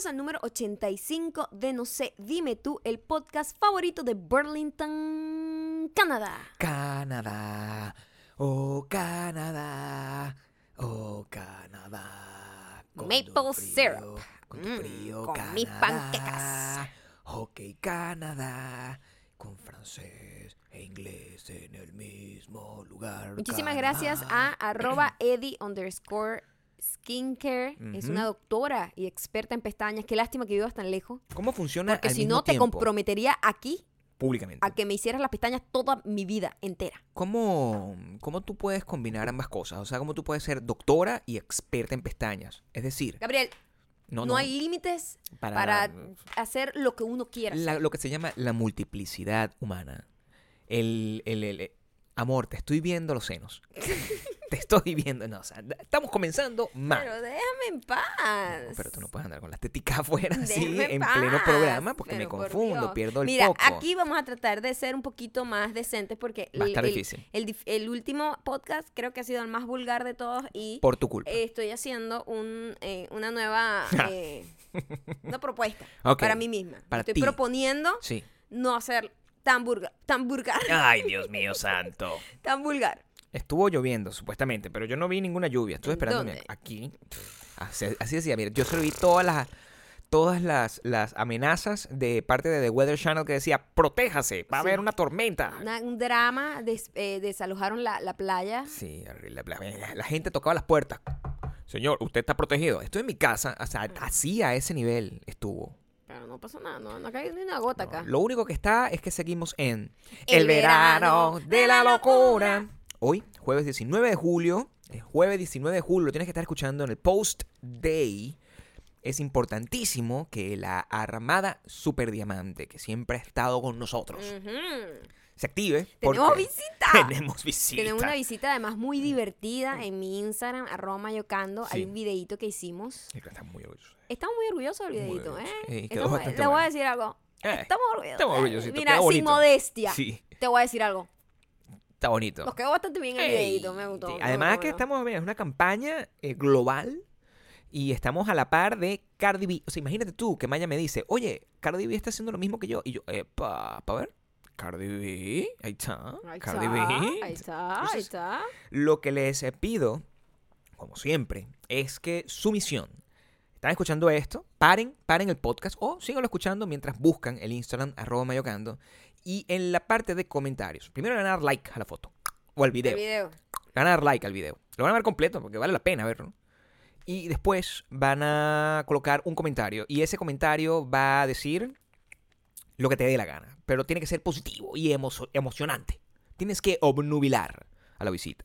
Bienvenidos al número 85 de No sé, dime tú, el podcast favorito de Burlington, Canadá. Canadá, oh Canadá, oh Canadá. con Maple tu syrup. Con tu Mm, frío, con mis Canadá. panquecas. Hockey Canadá, con francés e inglés en el mismo lugar. Muchísimas gracias a arroba Eddie underscore skincare. Es una doctora y experta en pestañas. Qué lástima que vivas tan lejos. ¿Cómo funciona Porque al si mismo no, te comprometería aquí públicamente? a que me hicieras las pestañas toda mi vida entera. ¿Cómo, ¿Cómo tú puedes combinar ambas cosas? O sea, ¿cómo tú puedes ser doctora y experta en pestañas? Es decir, Gabriel, no, no, no, hay límites para, para, hacer lo que uno quiera. la- lo que se llama la multiplicidad humana. El, el- el- el- amor, te estoy viendo los senos. te estoy viendo. No, o sea, estamos comenzando mal. Pero déjame en paz. No, pero tú no puedes andar con las teticas afuera así en en pleno programa porque me pero confundo, pierdo el Mira, foco. aquí vamos a tratar de ser un poquito más decentes porque Va a estar el, difícil. el último podcast creo que ha sido el más vulgar de todos y Por tu culpa. eh, estoy haciendo un, eh, una nueva eh, una propuesta para mí misma. para estoy ti. proponiendo Sí. no hacer tan vulgar, tan vulgar, Ay, Dios mío santo. tan vulgar. Estuvo lloviendo, supuestamente, pero yo no vi ninguna lluvia. Estuve ¿En esperando dónde? aquí. Así, así decía, mira, yo solo vi todas las todas las, las amenazas de parte de The Weather Channel que decía, protéjase, va a Sí. haber una tormenta. Una- un drama, des- eh, desalojaron la, la playa. Sí, la, la- la gente tocaba las puertas. Señor, usted está protegido. Estoy en mi casa, o sea, así a ese nivel estuvo. Pero no pasó nada, no, no ha caído ni una gota acá. Lo único que está es que seguimos en El El, verano, verano de la locura. Hoy, jueves 19 de julio, el jueves 19 de julio, lo tienes que estar escuchando en el Post Day. Es importantísimo que la Armada Super Diamante, que siempre ha estado con nosotros, se active. Tenemos visita. Tenemos visita. Tenemos una visita además muy divertida en mi Instagram, arroba mayocando. Hay un videito que hicimos. Está muy orgulloso. Estamos muy orgullosos del videito, orgulloso. ¿eh? Sí, Estamos- voy a decir algo. Eh, Estamos orgullosos. estamos orgullositos, Mira, queda sin modestia. Sí, Te voy a decir algo. Está bonito. Nos quedó bastante bien el Ey, videito, me gustó. sí, Además que estamos, mira, es una campaña eh, global y estamos a la par de Cardi B. O sea, imagínate tú que Maya me dice, oye, Cardi B está haciendo lo mismo que yo. Y yo, eh, pa, pa ver. Cardi B, ahí está. Ahí Cardi está, B. ahí está, ahí está. Lo que les pido, como siempre, es que su misión. Están escuchando esto, paren, paren el podcast o síganlo escuchando mientras buscan el Instagram arroba mayocando y en la parte de comentarios. Primero dar like a la foto o al video. video. Dar like al video. Lo van a ver completo porque vale la pena verlo. Y después van a colocar un comentario. Y ese comentario va a decir lo que te dé la gana. Pero tiene que ser positivo y emo- emocionante. Tienes que obnubilar a la visita.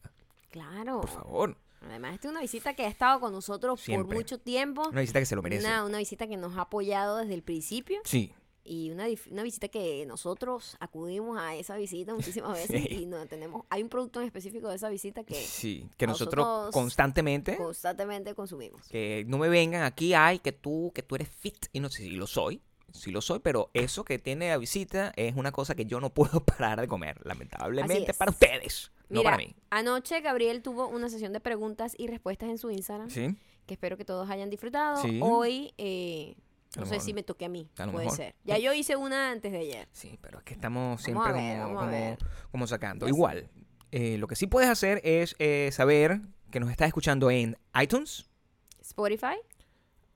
Claro. Por favor. Además, esta es una visita que ha estado con nosotros Siempre. por mucho tiempo. Una visita que se lo merece. Una, una visita que nos ha apoyado desde el principio. Sí. Y una, una visita que nosotros acudimos a esa visita muchísimas veces Sí. y no tenemos hay un producto en específico de esa visita que Sí. Que nosotros, nosotros constantemente. constantemente consumimos. Que no me vengan aquí, ay, que tú, que tú eres fit. Y no sé si lo soy. Sí lo soy, pero eso que tiene la visita es una cosa que yo no puedo parar de comer, lamentablemente para ustedes, no para mí. anoche Gabriel tuvo una sesión de preguntas y respuestas en su Instagram Sí. que espero que todos hayan disfrutado. Sí. Hoy, eh, no sé si me toque a mí, A puede mejor. ser. Ya yo hice una antes de ayer. Sí, pero es que estamos siempre ver, como, como- como sacando. Sé. Igual, eh, lo que sí puedes hacer es eh, saber que nos estás escuchando en iTunes, Spotify,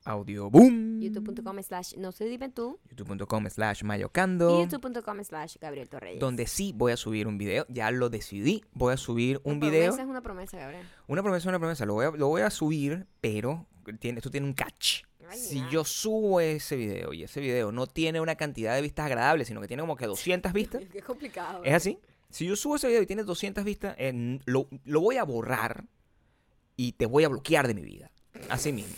Audio Boom, youtube.com slash no se dime tú youtube.com slash y mayocando, youtube.com slash Gabriel Torreyes. donde sí voy a subir un video, ya lo decidí, voy a subir un Una video, promesa es una promesa, Gabriel. una promesa, una promesa, lo voy a, lo voy a subir, pero tiene, esto tiene un catch. Si yo subo ese video y ese video no tiene una cantidad de vistas agradable, sino que tiene como que 200 vistas, Qué complicado. ¿Es así? Si yo subo ese video y tiene 200 vistas, eh, lo, lo voy a borrar y te voy a bloquear de mi vida. Así mismo.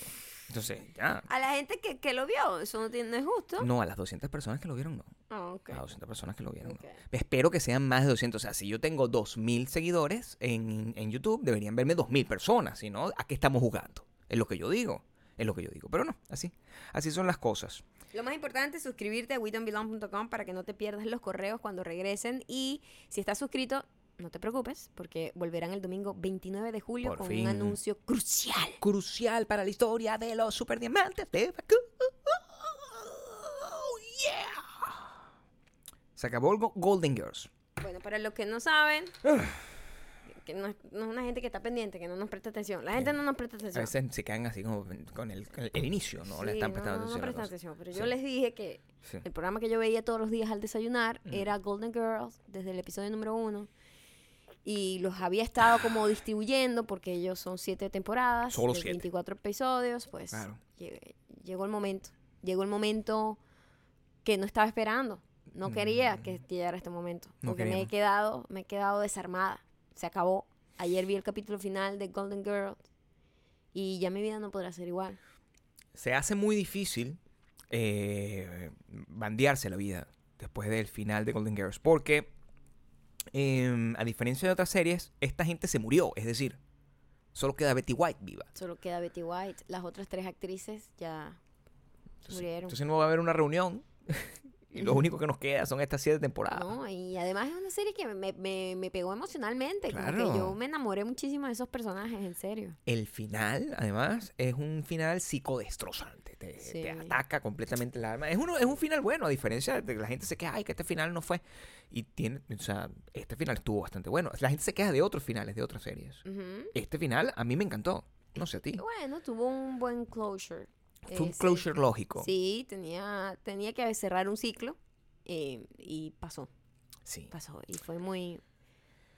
Entonces, ya. A la gente que, que lo vio, eso no, tiene, no es justo. No, a las 200 personas que lo vieron, no. Ah. A las 200 personas que lo vieron, no. Espero que sean más de 200. O sea, si yo tengo 2.000 seguidores en, en YouTube, deberían verme 2.000 personas. Si no, ¿a qué estamos jugando? Es lo que yo digo. Es lo que yo digo. Pero no, así. Así son las cosas. Lo más importante es suscribirte a WeDon'tBelong.com para que no te pierdas los correos cuando regresen. Y si estás suscrito, no te preocupes, porque volverán el domingo 29 de julio Por con fin. un anuncio crucial. Crucial para la historia de los superdiamantes de Bakú. Se acabó el Go- Golden Girls. Bueno, para los que no saben, que no, es- no es una gente que está pendiente, que no nos presta atención. La gente no nos presta A atención. veces se quedan así como con el, con el- inicio, no le Sí, están prestando no, no atención. a prestan cosa. atención. Pero Sí. yo les dije que el programa que yo veía todos los días al desayunar Mm. era Golden Girls, desde el episodio número uno. Y los había estado como distribuyendo porque ellos son siete temporadas, Solo siete. 24 episodios. Pues Claro. llegó el momento. Llegó el momento que no estaba esperando. No quería que llegara este momento. Mm. No Porque me he quedado, me he quedado desarmada. Se acabó. Ayer vi el capítulo final de Golden Girls. Y ya mi vida no podrá ser igual. Se hace muy difícil eh, bandearse la vida después del final de Golden Girls. Porque, em, a diferencia de otras series, esta gente se murió. Es decir, solo queda Betty White viva. Solo queda Betty White. Las otras tres actrices ya Entonces, murieron. entonces no va a haber una reunión. y lo único que nos queda son estas siete temporadas. ¿no? Y además es una serie que me, me, me pegó emocionalmente. Como Claro. que yo me enamoré muchísimo de esos personajes, en serio. El final, además, es un final psicodestrozante. Te, te Sí. ataca completamente el alma. Es, uno, es un final bueno, a diferencia de que la gente se queja, ay, que este final no fue. Y tiene, o sea, este final estuvo bastante bueno. La gente se queja de otros finales, de otras series. Ujú. Este final a mí me encantó. No sé a ti. Bueno, tuvo un buen closure. Fue un ese. closure lógico. Sí, tenía, tenía que cerrar un ciclo eh, y pasó, Sí. pasó. Y fue muy,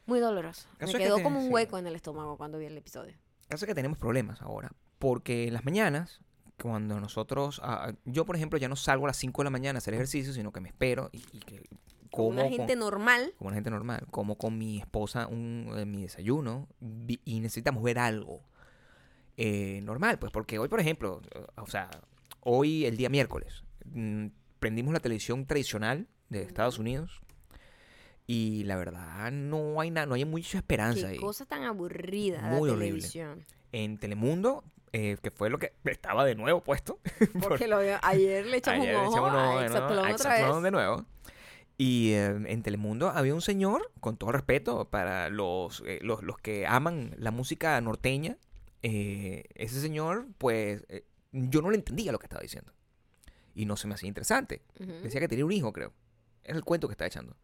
muy doloroso. Me Caso que quedó te- como un sí. hueco en el estómago cuando vi el episodio. Caso que tenemos problemas ahora. Porque en las mañanas, cuando nosotros. ah, yo, por ejemplo, ya no salgo a las 5 de la mañana a hacer ejercicio, sino que me espero y, y que Como una con- gente normal. como una gente normal, como con mi esposa un, eh, mi desayuno vi- y necesitamos ver algo eh, normal, pues porque hoy, por ejemplo, o sea, hoy el día miércoles, mm, prendimos la televisión tradicional de Estados Unidos y la verdad no hay nada, no hay mucha esperanza Qué ahí. cosa tan aburrida Muy la horrible. televisión. En Telemundo, eh, que fue lo que estaba de nuevo puesto, Porque lo, ayer le echamos Ayer un le ojo echamos un ojo, a A otra vez. de nuevo. Y eh, en Telemundo había un señor, con todo respeto para los, eh, los, los que aman la música norteña, eh, ese señor, pues eh, yo no le entendía lo que estaba diciendo. Y no se me hacía interesante. Decía que tenía un hijo, creo. Era el cuento que estaba echando.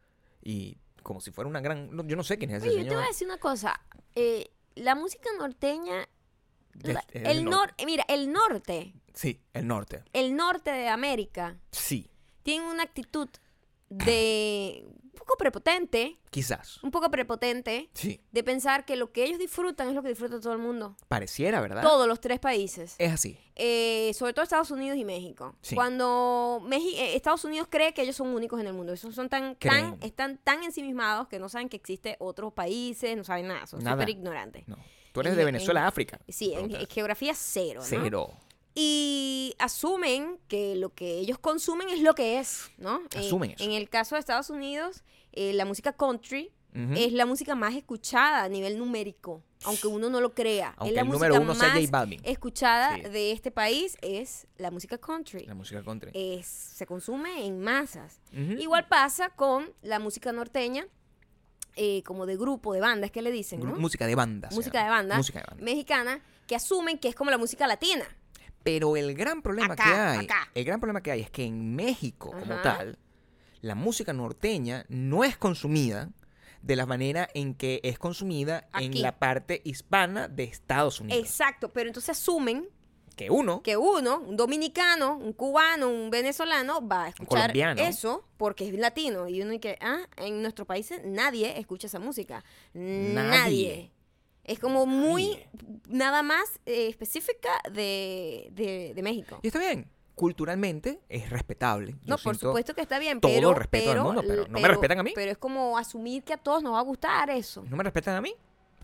Y como si fuera una gran... no, yo no sé quién es ese Oye, yo te voy a decir una cosa. eh, la música norteña, la- el norte. mira, el norte, Sí, el norte. el norte de América Sí, tiene una actitud de un poco prepotente, quizás. un poco prepotente Sí, de pensar que lo que ellos disfrutan es lo que disfruta todo el mundo. pareciera, ¿verdad? Todos los tres países. Es así. Eh, sobre todo Estados Unidos y México. Sí. Cuando eh, Estados Unidos cree que ellos son únicos en el mundo. Esos son tan, tan, están tan ensimismados que no saben que existe otros países, no saben nada, son súper ignorantes. No. Tú eres En- de en- Venezuela, África. Sí, en, en geografía cero, ¿no? Cero. Y asumen que lo que ellos consumen es lo que es, ¿no? Asumen eso. En el caso de Estados Unidos, eh, la música country es la música más escuchada a nivel numérico, aunque uno no lo crea. Aunque es la el música número uno sea más J Balvin. escuchada Sí. de este país es la música country. La música country. Es, se consume en masas. Igual pasa con la música norteña, eh, como de grupo, de banda, es que le dicen, Gru- ¿no? Música de banda. se música llama. de banda, Música de banda. mexicana, que asumen que es como la música latina. Pero el gran problema Acá, que hay, acá. el gran problema que hay es que en México como Ajá. tal, la música norteña no es consumida de la manera en que es consumida Aquí. en la parte hispana de Estados Unidos. Exacto, pero entonces asumen que uno, que uno, un dominicano, un cubano, un venezolano, va a escuchar eso porque es latino. Y uno dice, ah, en nuestros países nadie escucha esa música. Nadie. Es como muy, nada más eh, específica de, de, de México. y está bien, culturalmente es respetable. Yo No, por supuesto que está bien, todo el pero... respeto del pero, mundo, pero ¿no me respetan a mí? Pero es como asumir que a todos nos va a gustar eso. ¿No me respetan a mí?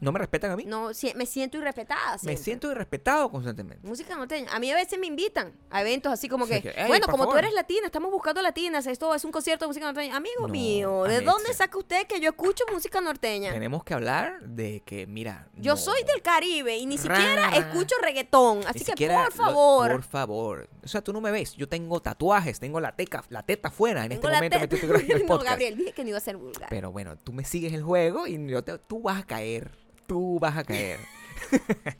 ¿No me respetan a mí? No, si- me siento irrespetada Me siempre. siento irrespetado constantemente. Música norteña. A mí a veces me invitan a eventos así como que, Sí, que, "Ey, bueno, como tú favor". eres latina, estamos buscando latinas, esto es un concierto de música norteña. Amigo No, mío, ¿de dónde saca usted que yo escucho música norteña? Tenemos que hablar de que, mira. Yo no, soy del Caribe y ni siquiera Ra. escucho reggaetón. ni Así que, siquiera por lo- favor. por favor. O sea, tú no me ves. Yo tengo tatuajes, tengo la, teca, la teta afuera en tengo este momento teta- mientras estoy grabando el no, podcast. Gabriel, dije que no iba a ser vulgar. Pero bueno, tú me sigues el juego y yo te- tú vas a caer. Tú vas a caer.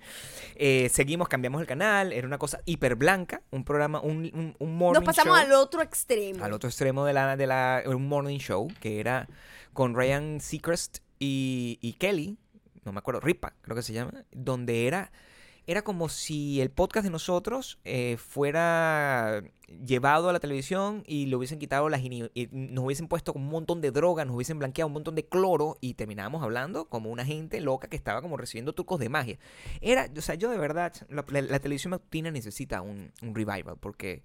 Eh, seguimos, cambiamos el canal. Era una cosa hiper blanca. Un programa, un, un, un morning Nos pasamos show. al otro extremo. al otro extremo de la, de la un morning show que era con Ryan Seacrest y, y Kelly, no me acuerdo, Ripa, creo que se llama, donde era era como si el podcast de nosotros eh, fuera llevado a la televisión y le hubiesen quitado las y nos hubiesen puesto un montón de droga, nos hubiesen blanqueado un montón de cloro y terminábamos hablando como una gente loca que estaba como recibiendo trucos de magia. Era, o sea, yo de verdad, la, la- la televisión matutina necesita un, un revival porque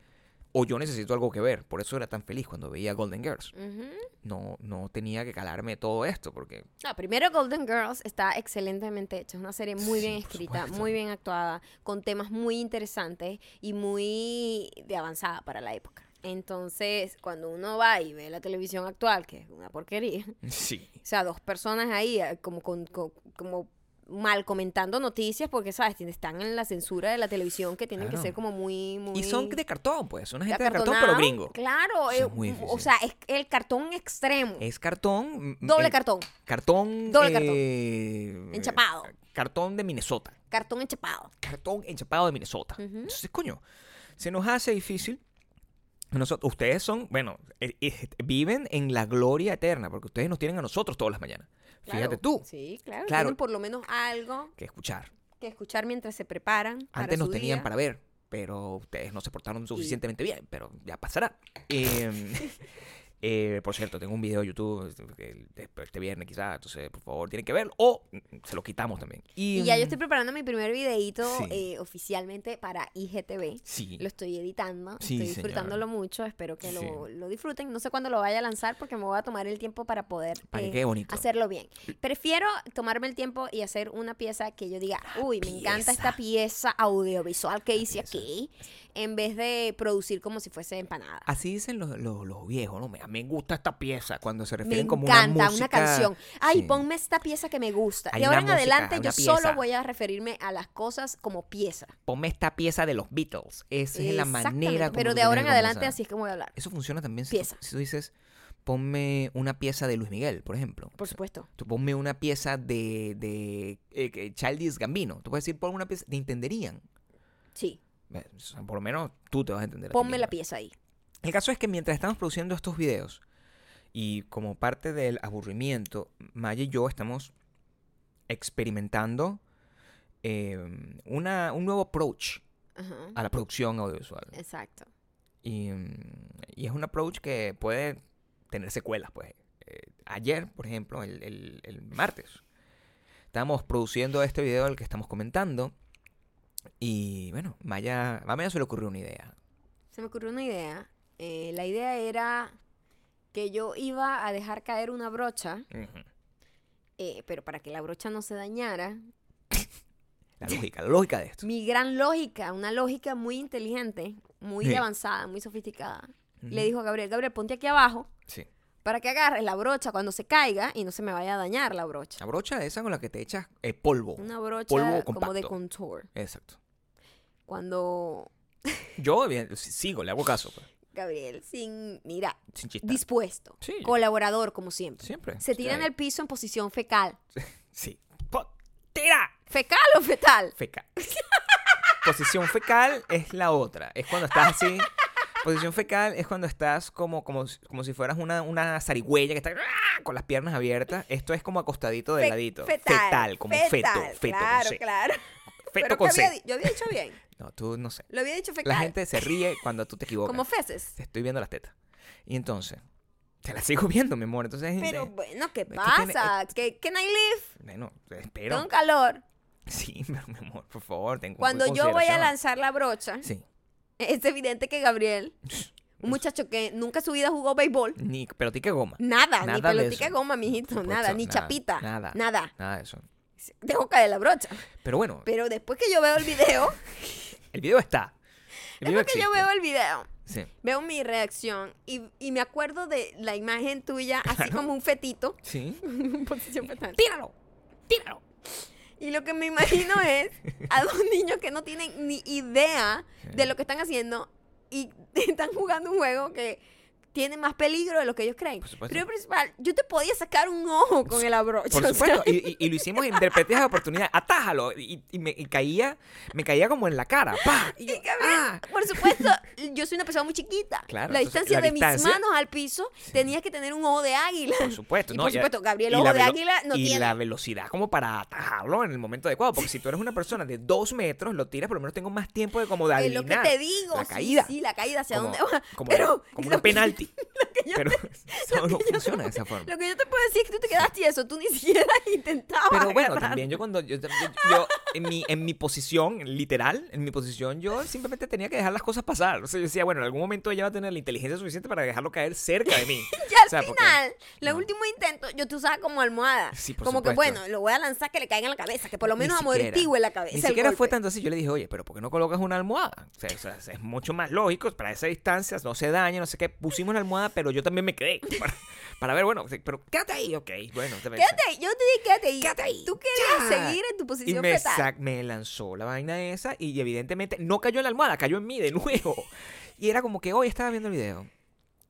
o yo necesito algo que ver, por eso era tan feliz cuando veía Golden Girls. No, no tenía que calarme todo esto porque No, primero Golden Girls está excelentemente hecha. Es una serie muy Sí, bien escrita, muy bien actuada, con temas muy interesantes y muy de avanzada para la época. Entonces, cuando uno va y ve la televisión actual, que es una porquería, sí, o sea, dos personas ahí eh, como, con- con- como mal comentando noticias porque, ¿sabes? Están en la censura de la televisión que tienen que ser como muy, muy... y son de cartón, pues, una gente de cartón pero gringo. Claro, eh, es muy o sea, es el cartón extremo. Es cartón. mm, Doble eh, cartón. Cartón. Doble cartón. eh, Enchapado. Cartón de Minnesota. Cartón enchapado. Cartón enchapado de Minnesota. Entonces, coño, se nos hace difícil. Nosotros, ustedes son, bueno, eh, viven en la gloria eterna, porque ustedes nos tienen a nosotros todas las mañanas. Fíjate tú, Sí, claro. Claro. Tienen por lo menos algo que escuchar. que escuchar mientras se preparan. para Antes nos su tenían día. para ver, pero ustedes no se portaron suficientemente bien, pero ya pasará. Eh, eh, por cierto, tengo un video de YouTube este, este viernes quizás, entonces por favor tienen que verlo o mm, se lo quitamos también. Y, Y ya yo mm, estoy preparando mi primer videíto Sí. eh, oficialmente para IGTV. Sí, Lo estoy editando, Sí, estoy disfrutándolo mucho, espero que lo, lo disfruten. No sé cuándo lo vaya a lanzar porque me voy a tomar el tiempo para poder para eh, bonito. hacerlo bien. Prefiero tomarme el tiempo y hacer una pieza que yo diga, uy, me encanta esta pieza audiovisual que hice pieza. aquí, en vez de producir como si fuese empanada. Así dicen los, los, los viejos, ¿no? Me, me gusta esta pieza cuando se Me refieren como encanta una una, canción. Ay, sí. ponme esta pieza que me gusta. Hay ahora en música, adelante yo solo voy a referirme a las cosas como pieza. Ponme esta pieza de los Beatles. Esa es la manera como Pero de ahora en que adelante así es como voy a hablar. Eso funciona también si tú, si tú dices, ponme una pieza de Luis Miguel, por ejemplo. Por supuesto. Tú ponme una pieza de, de eh, que- Childish Gambino. Tú puedes decir, ponme una pieza. Te entenderían. Sí. Por lo menos tú te vas a entender. Ponme la pieza ahí. El caso es que mientras estamos produciendo estos videos y como parte del aburrimiento, Maya y yo estamos experimentando eh, una, un nuevo approach Ajá. a la producción audiovisual. Exacto. Y, mm, y es un approach que puede tener secuelas, pues. Eh, ayer, por ejemplo, el, el- el martes, estábamos produciendo este video del que estamos comentando. Y bueno, Maya, a Maya se le ocurrió una idea. Se me ocurrió una idea. Eh, la idea era que yo iba a dejar caer una brocha, eh, pero para que la brocha no se dañara, La lógica, la lógica de esto. mi gran lógica, una lógica muy inteligente, muy Sí. avanzada, muy sofisticada, le dijo a Gabriel, Gabriel, ponte aquí abajo Sí. Para que agarres la brocha cuando se caiga y no se me vaya a dañar la brocha. La brocha esa con la que te echas eh, polvo. Una brocha Polvo como de contour. Exacto. Cuando Yo bien, sigo, le hago caso, pues, Gabriel, sin, mira, sin chistar. dispuesto, Sí. colaborador como siempre, Siempre. se tira en el piso en posición fecal. Sí. ¡Tira! ¿Fecal o fetal? Fecal. Posición fecal es la otra. Es cuando estás así. Posición fecal es cuando estás como, como, si- como si fueras una, una zarigüeya que está ¡ah! con las piernas abiertas. Esto es como acostadito de Fe- ladito. Fetal. como fetal, feto. Feto claro, con C. claro. Feto Pero con ¿qué había yo había dicho bien. No, tú no sé. Lo había dicho fecal. La gente se ríe cuando tú te equivocas. Como feces. Te estoy viendo las tetas. Y entonces, te las sigo viendo, mi amor. Entonces, Pero eh, bueno, ¿qué pasa? ¿Qué can I live? bueno, espero. Tengo calor. Sí, pero mi amor, por favor, ten Cuando yo voy a lanzar la brocha, Sí. es evidente que Gabriel, un muchacho que nunca en su vida jugó béisbol, Ni pelotica goma. nada, Nada ni pelotica de goma, mijito, nada, ni nada, chapita, nada. nada. Nada de eso. Dejo caer la brocha. Pero bueno, Pero después que yo veo el video, el video está. El video después que yo veo el video, Sí. veo mi reacción y, y me acuerdo de la imagen tuya así como un fetito Sí. en posición fetal. ¡Tíralo! ¡Tíralo! Y lo que me imagino es a dos niños que no tienen ni idea de lo que están haciendo y están jugando un juego que tiene más peligro de lo que ellos creen. Por supuesto. Primero principal, yo te podía sacar un ojo con el abrocho. Por supuesto, y, y- y lo hicimos en de oportunidad. Atájalo. Y, y me y caía, me caía como en la cara. ¡pa! Y yo, Y Gabriel, ¡ah! Por supuesto, yo soy una persona muy chiquita. Claro, la distancia la de distancia- mis manos al piso tenía que tener un ojo de águila. Por supuesto, Y ¿no? por supuesto, Gabriel, y ojo la de águila no y tiene. la velocidad como para atajarlo en el momento adecuado. Porque si tú eres una persona de dos metros, lo tiras, por lo menos tengo más tiempo de como de Es lo que adivinar te digo. La sí, caída. Sí, la caída hacia como, dónde va. como, Pero como una penalti. yo Pero eso no funciona de esa forma. Lo que yo te puedo decir es que tú te quedaste y eso, tú ni siquiera intentabas. Pero bueno, agarrar. también yo cuando yo, yo- yo- en, mi, en mi posición, literal, en mi posición, yo simplemente tenía que dejar las cosas pasar. O sea, yo decía, bueno, en algún momento ella va a tener la inteligencia suficiente para dejarlo caer cerca de mí. Ya al O sea, porque- final, los no. últimos intentos, yo te usaba como almohada. Sí, por como que supuesto. bueno, lo voy a lanzar que le caiga en la cabeza, que por lo menos amortigue en la cabeza. Ni el siquiera fue tanto así. Yo le dije, oye, pero ¿por qué no colocas una almohada? O sea, o sea, es mucho más lógico, para esa distancia no se daña, no sé qué. Pusimos la almohada, pero yo también me quedé. Para, para ver, bueno, pero quédate ahí, ok. Bueno, te Quédate ahí, yo te dije quédate ahí. Quédate ahí. Tú querías Ya. seguir en tu Y posición me, fetal. sac- me lanzó la vaina esa y evidentemente no cayó en la almohada, cayó en mí de nuevo. Y era como que hoy estaba viendo el video.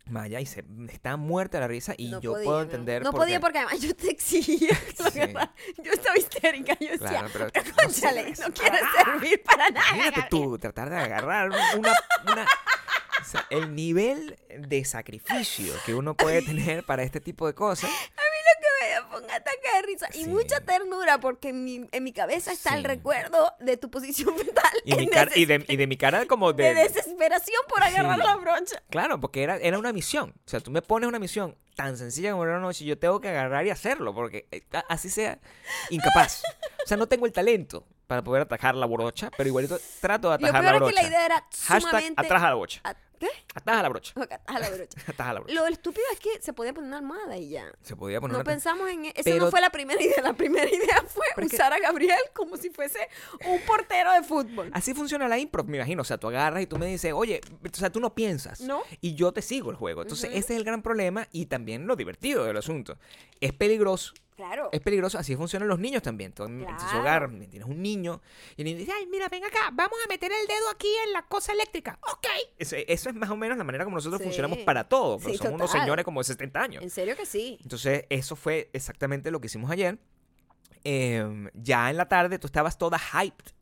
Maya y se está muerta la risa y No yo podía, puedo entender. No por qué. podía porque además yo te exigía. Sí. Yo estaba histérica. Yo decía, Claro, pero no no, eso. quiere servir para nada. Imagínate Gabriel". tú tratar de agarrar una, una- o sea, el nivel de sacrificio que uno puede tener para este tipo de cosas. me pongo un ataque de risa y Sí. mucha ternura porque en mi, en mi cabeza está el Sí. recuerdo de tu posición fetal Y, mi cara- y, de, y de mi cara como de de... desesperación por agarrar Sí. la brocha. Claro, porque era, era una misión. O sea, tú me pones una misión tan sencilla como una noche y yo tengo que agarrar y hacerlo, porque eh, a- así sea incapaz. O sea, no tengo el talento para poder atajar la brocha, pero igualito trato de Lo atajar peor la es brocha. que la idea era Hashtag sumamente... ataja la brocha. ¿A- ¿Qué? Ataja la brocha. Ataja la brocha. Ataja la brocha. Lo estúpido es que se podía poner una almohada y ya. Se podía poner No una... pensamos en e- Esa Pero- no fue la primera idea. La primera idea fue Pero que- usar a Gabriel como si fuese un portero de fútbol. Así funciona la impro, me imagino. O sea, tú agarras y tú me dices, oye, o sea, tú no piensas. ¿No? Y yo te sigo el juego. Entonces, Ujú. ese es el gran problema y también lo divertido del asunto. Es peligroso. Claro. Es peligroso, así funcionan los niños también. Tú, en tu Claro. hogar, tienes un niño y el niño dice, ay, mira, ven acá, vamos a meter el dedo aquí en la cosa eléctrica. Ok. Eso, eso es más o menos la manera como nosotros Sí. funcionamos para todo. Pero Sí, somos unos total. señores como de 70 años. En serio que sí. Entonces, eso fue exactamente lo que hicimos ayer. Em, ya en la tarde tú estabas toda hyped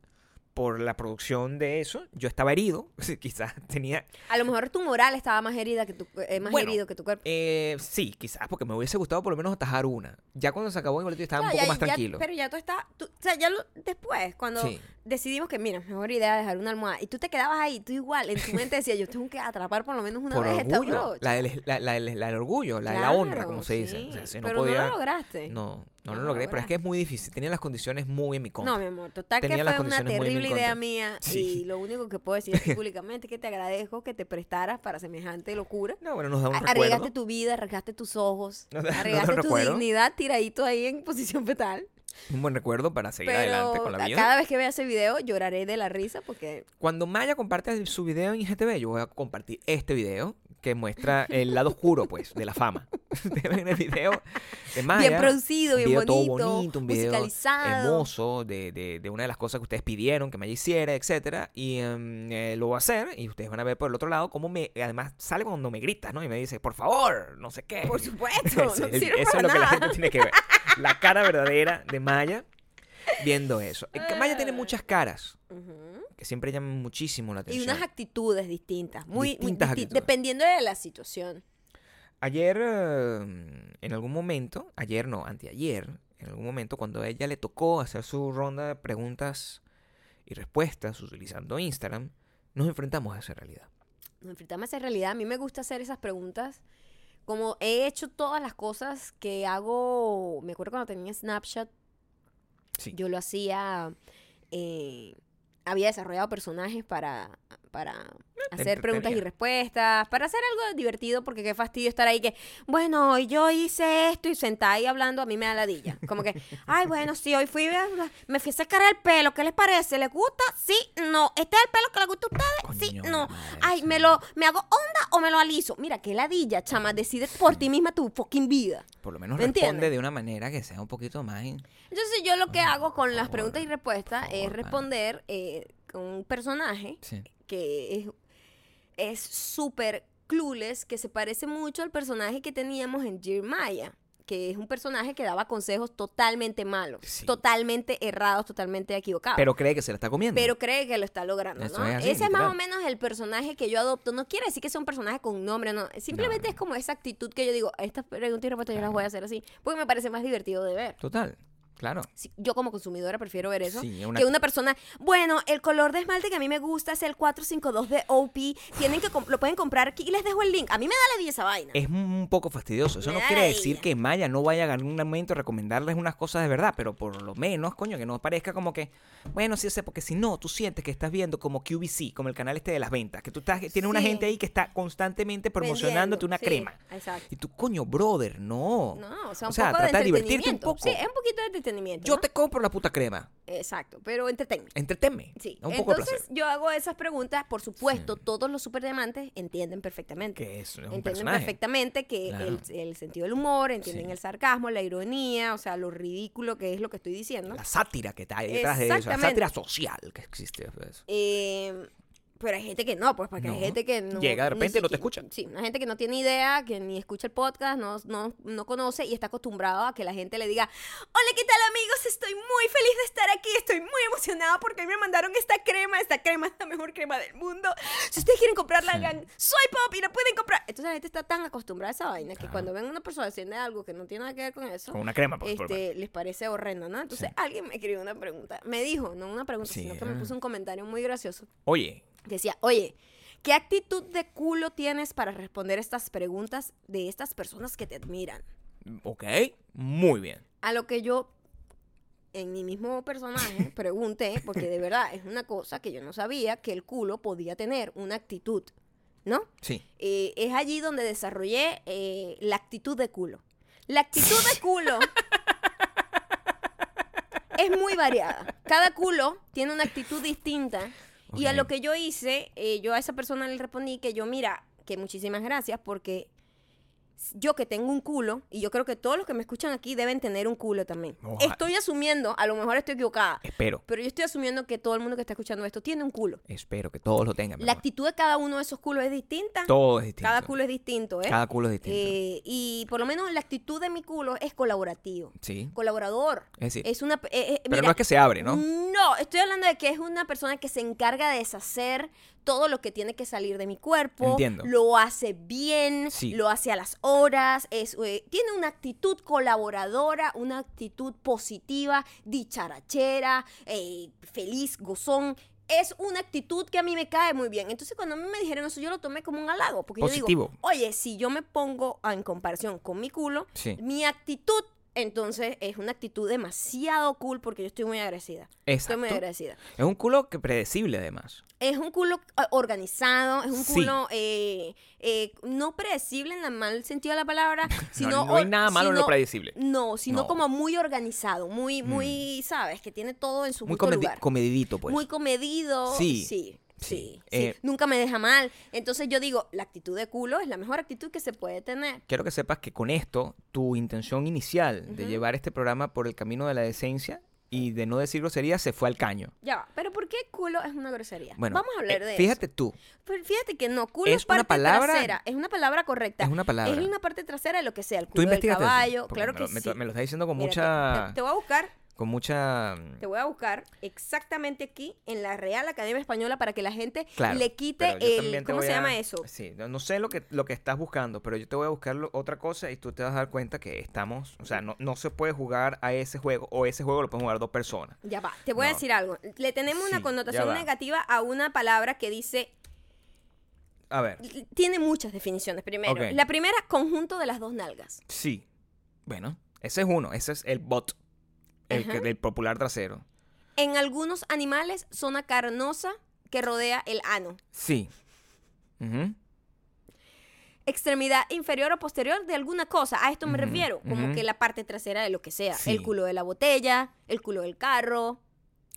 por la producción de eso. Yo estaba herido, quizás tenía... A lo mejor tu moral estaba más herida que tu, eh, más Bueno, herido que tu cuerpo. eh, sí, quizás porque me hubiese gustado por lo menos atajar una. Ya cuando se acabó, igual yo estaba un poco ya- más ya- tranquilo. pero ya tú estás, tú- o sea, ya lo- después, cuando Sí. decidimos que, mira, mejor idea dejar una almohada, y tú te quedabas ahí, tú igual, en tu mente decías, yo tengo que atrapar por lo menos una por vez esta orgullo. brocha. La del, la, la del- la del orgullo, la de la honra, como se dice. sí, O sea, si no pero podía- no lo lograste. No, no No lo logré, pero es que es muy difícil. Tenía las condiciones muy en mi contra. No, mi amor, total Tenía que fue una terrible idea mía Sí. y lo único que puedo decir públicamente es que te agradezco que te prestaras para semejante locura. No, bueno, nos da un A- recuerdo. Arriesgaste tu vida, arriesgaste tus ojos, un arriesgaste tu recuerdo. dignidad tiradito ahí en posición fetal. Un buen recuerdo para seguir Pero adelante con la vida. cada vez que vea ese video lloraré de la risa porque Cuando Maya comparte su video en IGTV, yo voy a compartir este video que muestra el lado oscuro, pues, de la fama. El video de Maya. bien producido, bien video bonito, todo bonito, un video musicalizado. hermoso de, de- de una de las cosas que ustedes pidieron que Maya hiciera, etcétera. Y eh, lo voy a hacer y ustedes van a ver por el otro lado cómo me, además sale cuando me gritas, ¿no? Y me dice, por favor, no sé qué. Por supuesto, no es- sirve eso es lo que la gente tiene que ver. La cara verdadera de Maya viendo eso. Eh, Maya tiene muchas caras Ujú. Que siempre llaman muchísimo la Y atención. unas actitudes distintas, muy, muy Distintas disti- actitudes. dependiendo de la situación. Ayer, eh, en algún momento, ayer no, anteayer, en algún momento, cuando a ella le tocó hacer su ronda de preguntas y respuestas utilizando Instagram, nos enfrentamos a esa realidad. Nos enfrentamos a esa realidad. A mí me gusta hacer esas preguntas. Como he hecho todas las cosas que hago, me acuerdo cuando tenía Snapchat, Sí. yo lo hacía, eh, había desarrollado personajes para, para hacer preguntas y respuestas, para hacer algo divertido, porque qué fastidio estar ahí que, bueno, hoy yo hice esto y sentada ahí hablando, a mí me da ladilla. Como que, ay, bueno, sí, hoy fui, me fui a sacar el pelo, ¿qué les parece? ¿Les gusta? Sí, no. ¿Este es el pelo que les gusta a ustedes? sí, Coño no. Ay, me lo, me hago onda o me lo aliso. Mira, qué ladilla, chama, decide por ti misma tu fucking vida. Por lo menos ¿Me responde entiendes? de una manera que sea un poquito más... in- Entonces yo lo que hago con las preguntas y respuestas es responder eh, con un personaje Sí. Que es es súper Clueless que se parece mucho al personaje que teníamos en Jeremiah, que es un personaje que daba consejos totalmente malos, Sí. totalmente errados, totalmente equivocados. Pero cree que se la está comiendo. pero cree que lo está logrando, Eso ¿no? es así, Ese es más o menos el personaje que yo adopto. No quiere decir que sea un personaje con un nombre, no. Simplemente es como esa actitud que yo digo, estas preguntas y respuestas yo las voy a hacer así, porque me parece más divertido de ver. Total, claro. Sí, yo como consumidora prefiero ver eso Sí, una- que una persona, bueno, el color de esmalte que a mí me gusta es el 452 de OP, tienen que lo pueden comprar aquí y les dejo el link. A mí me da la vida esa vaina. Es un poco fastidioso. Eso Me no quiere decir idea. que Maya no vaya a un momento a recomendarles unas cosas de verdad, pero por lo menos, coño, que no parezca como que, bueno, sí sé, porque si no, tú sientes que estás viendo como QVC, como el canal este de las ventas, que tú estás, tienes una gente ahí que está constantemente promocionándote una crema. Exacto. Y tú, coño, brother, no. No, o sea, un O sea, poco trata de divertirte un poco. Sí, es un poquito de entretenimiento. Yo ¿no? te compro la puta crema. Exacto, pero entretenme. Entretenme. Sí. Un poco de Entonces, placer. yo hago esas preguntas, por supuesto, todos los superdiamantes entienden perfectamente. Que es, es un entienden personaje. perfectamente que Claro. el, el sentido del humor, entienden Sí. el sarcasmo, la ironía, o sea, lo ridículo que es lo que estoy diciendo. La sátira que está detrás de eso. La sátira social que existe. pues. Eh, pero hay gente que no, pues porque hay gente que no. Llega de repente y no te escucha. Sí, una gente que no tiene idea, que ni escucha el podcast, no, no, no conoce y está acostumbrado a que la gente le diga: Hola, ¿qué tal amigos? Estoy muy feliz de estar aquí, estoy muy emocionada porque me mandaron esta crema. Esta crema es la mejor crema del mundo. Si ustedes quieren comprarla, Sí. hagan Soy Pop y la pueden comprar. Entonces la gente está tan acostumbrada a esa vaina que cuando ven a una persona haciendo algo que no tiene nada que ver con eso. Con una crema, por, por- Este, les parece horrendo, ¿no? Entonces Sí. alguien me escribió una pregunta. Me dijo, no una pregunta, Sí, sino que me puso un comentario muy gracioso. Oye, Decía, oye, ¿qué actitud de culo tienes para responder estas preguntas de estas personas que te admiran? ok, muy bien. A lo que yo, en mi mismo personaje, pregunté, porque de verdad es una cosa que yo no sabía, que el culo podía tener una actitud, ¿no? Sí. Eh, es allí donde desarrollé eh, la actitud de culo. La actitud de culo es muy variada. Cada culo tiene una actitud distinta. Y a lo que yo hice, eh, yo a esa persona le respondí que yo, mira, que muchísimas gracias porque yo que tengo un culo, y yo creo que todos los que me escuchan aquí deben tener un culo también. Ojalá. Estoy asumiendo, a lo mejor estoy equivocada, Espero. pero yo estoy asumiendo que todo el mundo que está escuchando esto tiene un culo. Espero que todos lo tengan. La actitud de cada uno de esos culos es distinta. Todo es distinto. Cada culo es distinto, ¿eh? Cada culo es distinto. Eh, y por lo menos la actitud de mi culo es colaborativo. sí. Colaborador. Es decir, Es una. eh, eh, pero mira, no es que se abre, ¿no? No, estoy hablando de que es una persona que se encarga de deshacer todo lo que tiene que salir de mi cuerpo. Entiendo. Lo hace bien, Sí. lo hace a las horas. Es, eh, tiene una actitud colaboradora, una actitud positiva, dicharachera, eh, feliz, gozón. Es una actitud que a mí me cae muy bien. Entonces, cuando a mí me dijeron eso, yo lo tomé como un halago. Porque yo Positivo. digo, oye, si yo me pongo en comparación con mi culo, Sí. mi actitud, entonces es una actitud demasiado cool porque yo estoy muy agradecida. Estoy muy Exacto. agradecida. Es un culo que predecible, además. Es un culo eh, organizado, es un Sí. culo eh, eh, no predecible en el mal sentido de la palabra, sino... no hay nada malo en lo predecible. No, sino No. Mm. como muy organizado, muy, muy, ¿sabes? Que tiene todo en su Muy justo comedi- lugar. comedidito, pues. Muy comedido. Sí, Sí. Sí, sí. sí, Eh, Nunca me deja mal. Entonces yo digo, la actitud de culo es la mejor actitud que se puede tener. Quiero que sepas que con esto, tu intención inicial de llevar este programa por el camino de la decencia y de no decir grosería se fue al caño. Ya va, pero ¿por qué culo es una grosería? Bueno, Vamos a hablar eh, de fíjate eso. tú, Pero fíjate que no, culo Es es, una parte palabra- trasera. Es una palabra correcta. es una palabra. Es una parte trasera de lo que sea, el Tú culo del caballo. Claro me que me, sí. me lo estás diciendo con Mira, mucha... Te, te voy a buscar, Con mucha... te voy a buscar exactamente aquí en la Real Academia Española para que la gente Claro, le quite el... ¿Cómo se a- llama eso? Sí, no, no sé lo que, lo que estás buscando, pero yo te voy a buscar lo- otra cosa y tú te vas a dar cuenta que estamos, o sea, no, no se puede jugar a ese juego, o ese juego lo pueden jugar dos personas. Ya va, te voy a decir algo. Le tenemos Sí, una connotación va. negativa a una palabra que dice A ver, tiene muchas definiciones. Primero, la primera, conjunto de las dos nalgas. sí. Bueno, ese es uno, ese es el bot, el, popular trasero. En algunos animales, zona carnosa que rodea el ano. Sí. Extremidad inferior o posterior de alguna cosa. A esto me refiero. Como que la parte trasera de lo que sea. Sí. El culo de la botella, el culo del carro.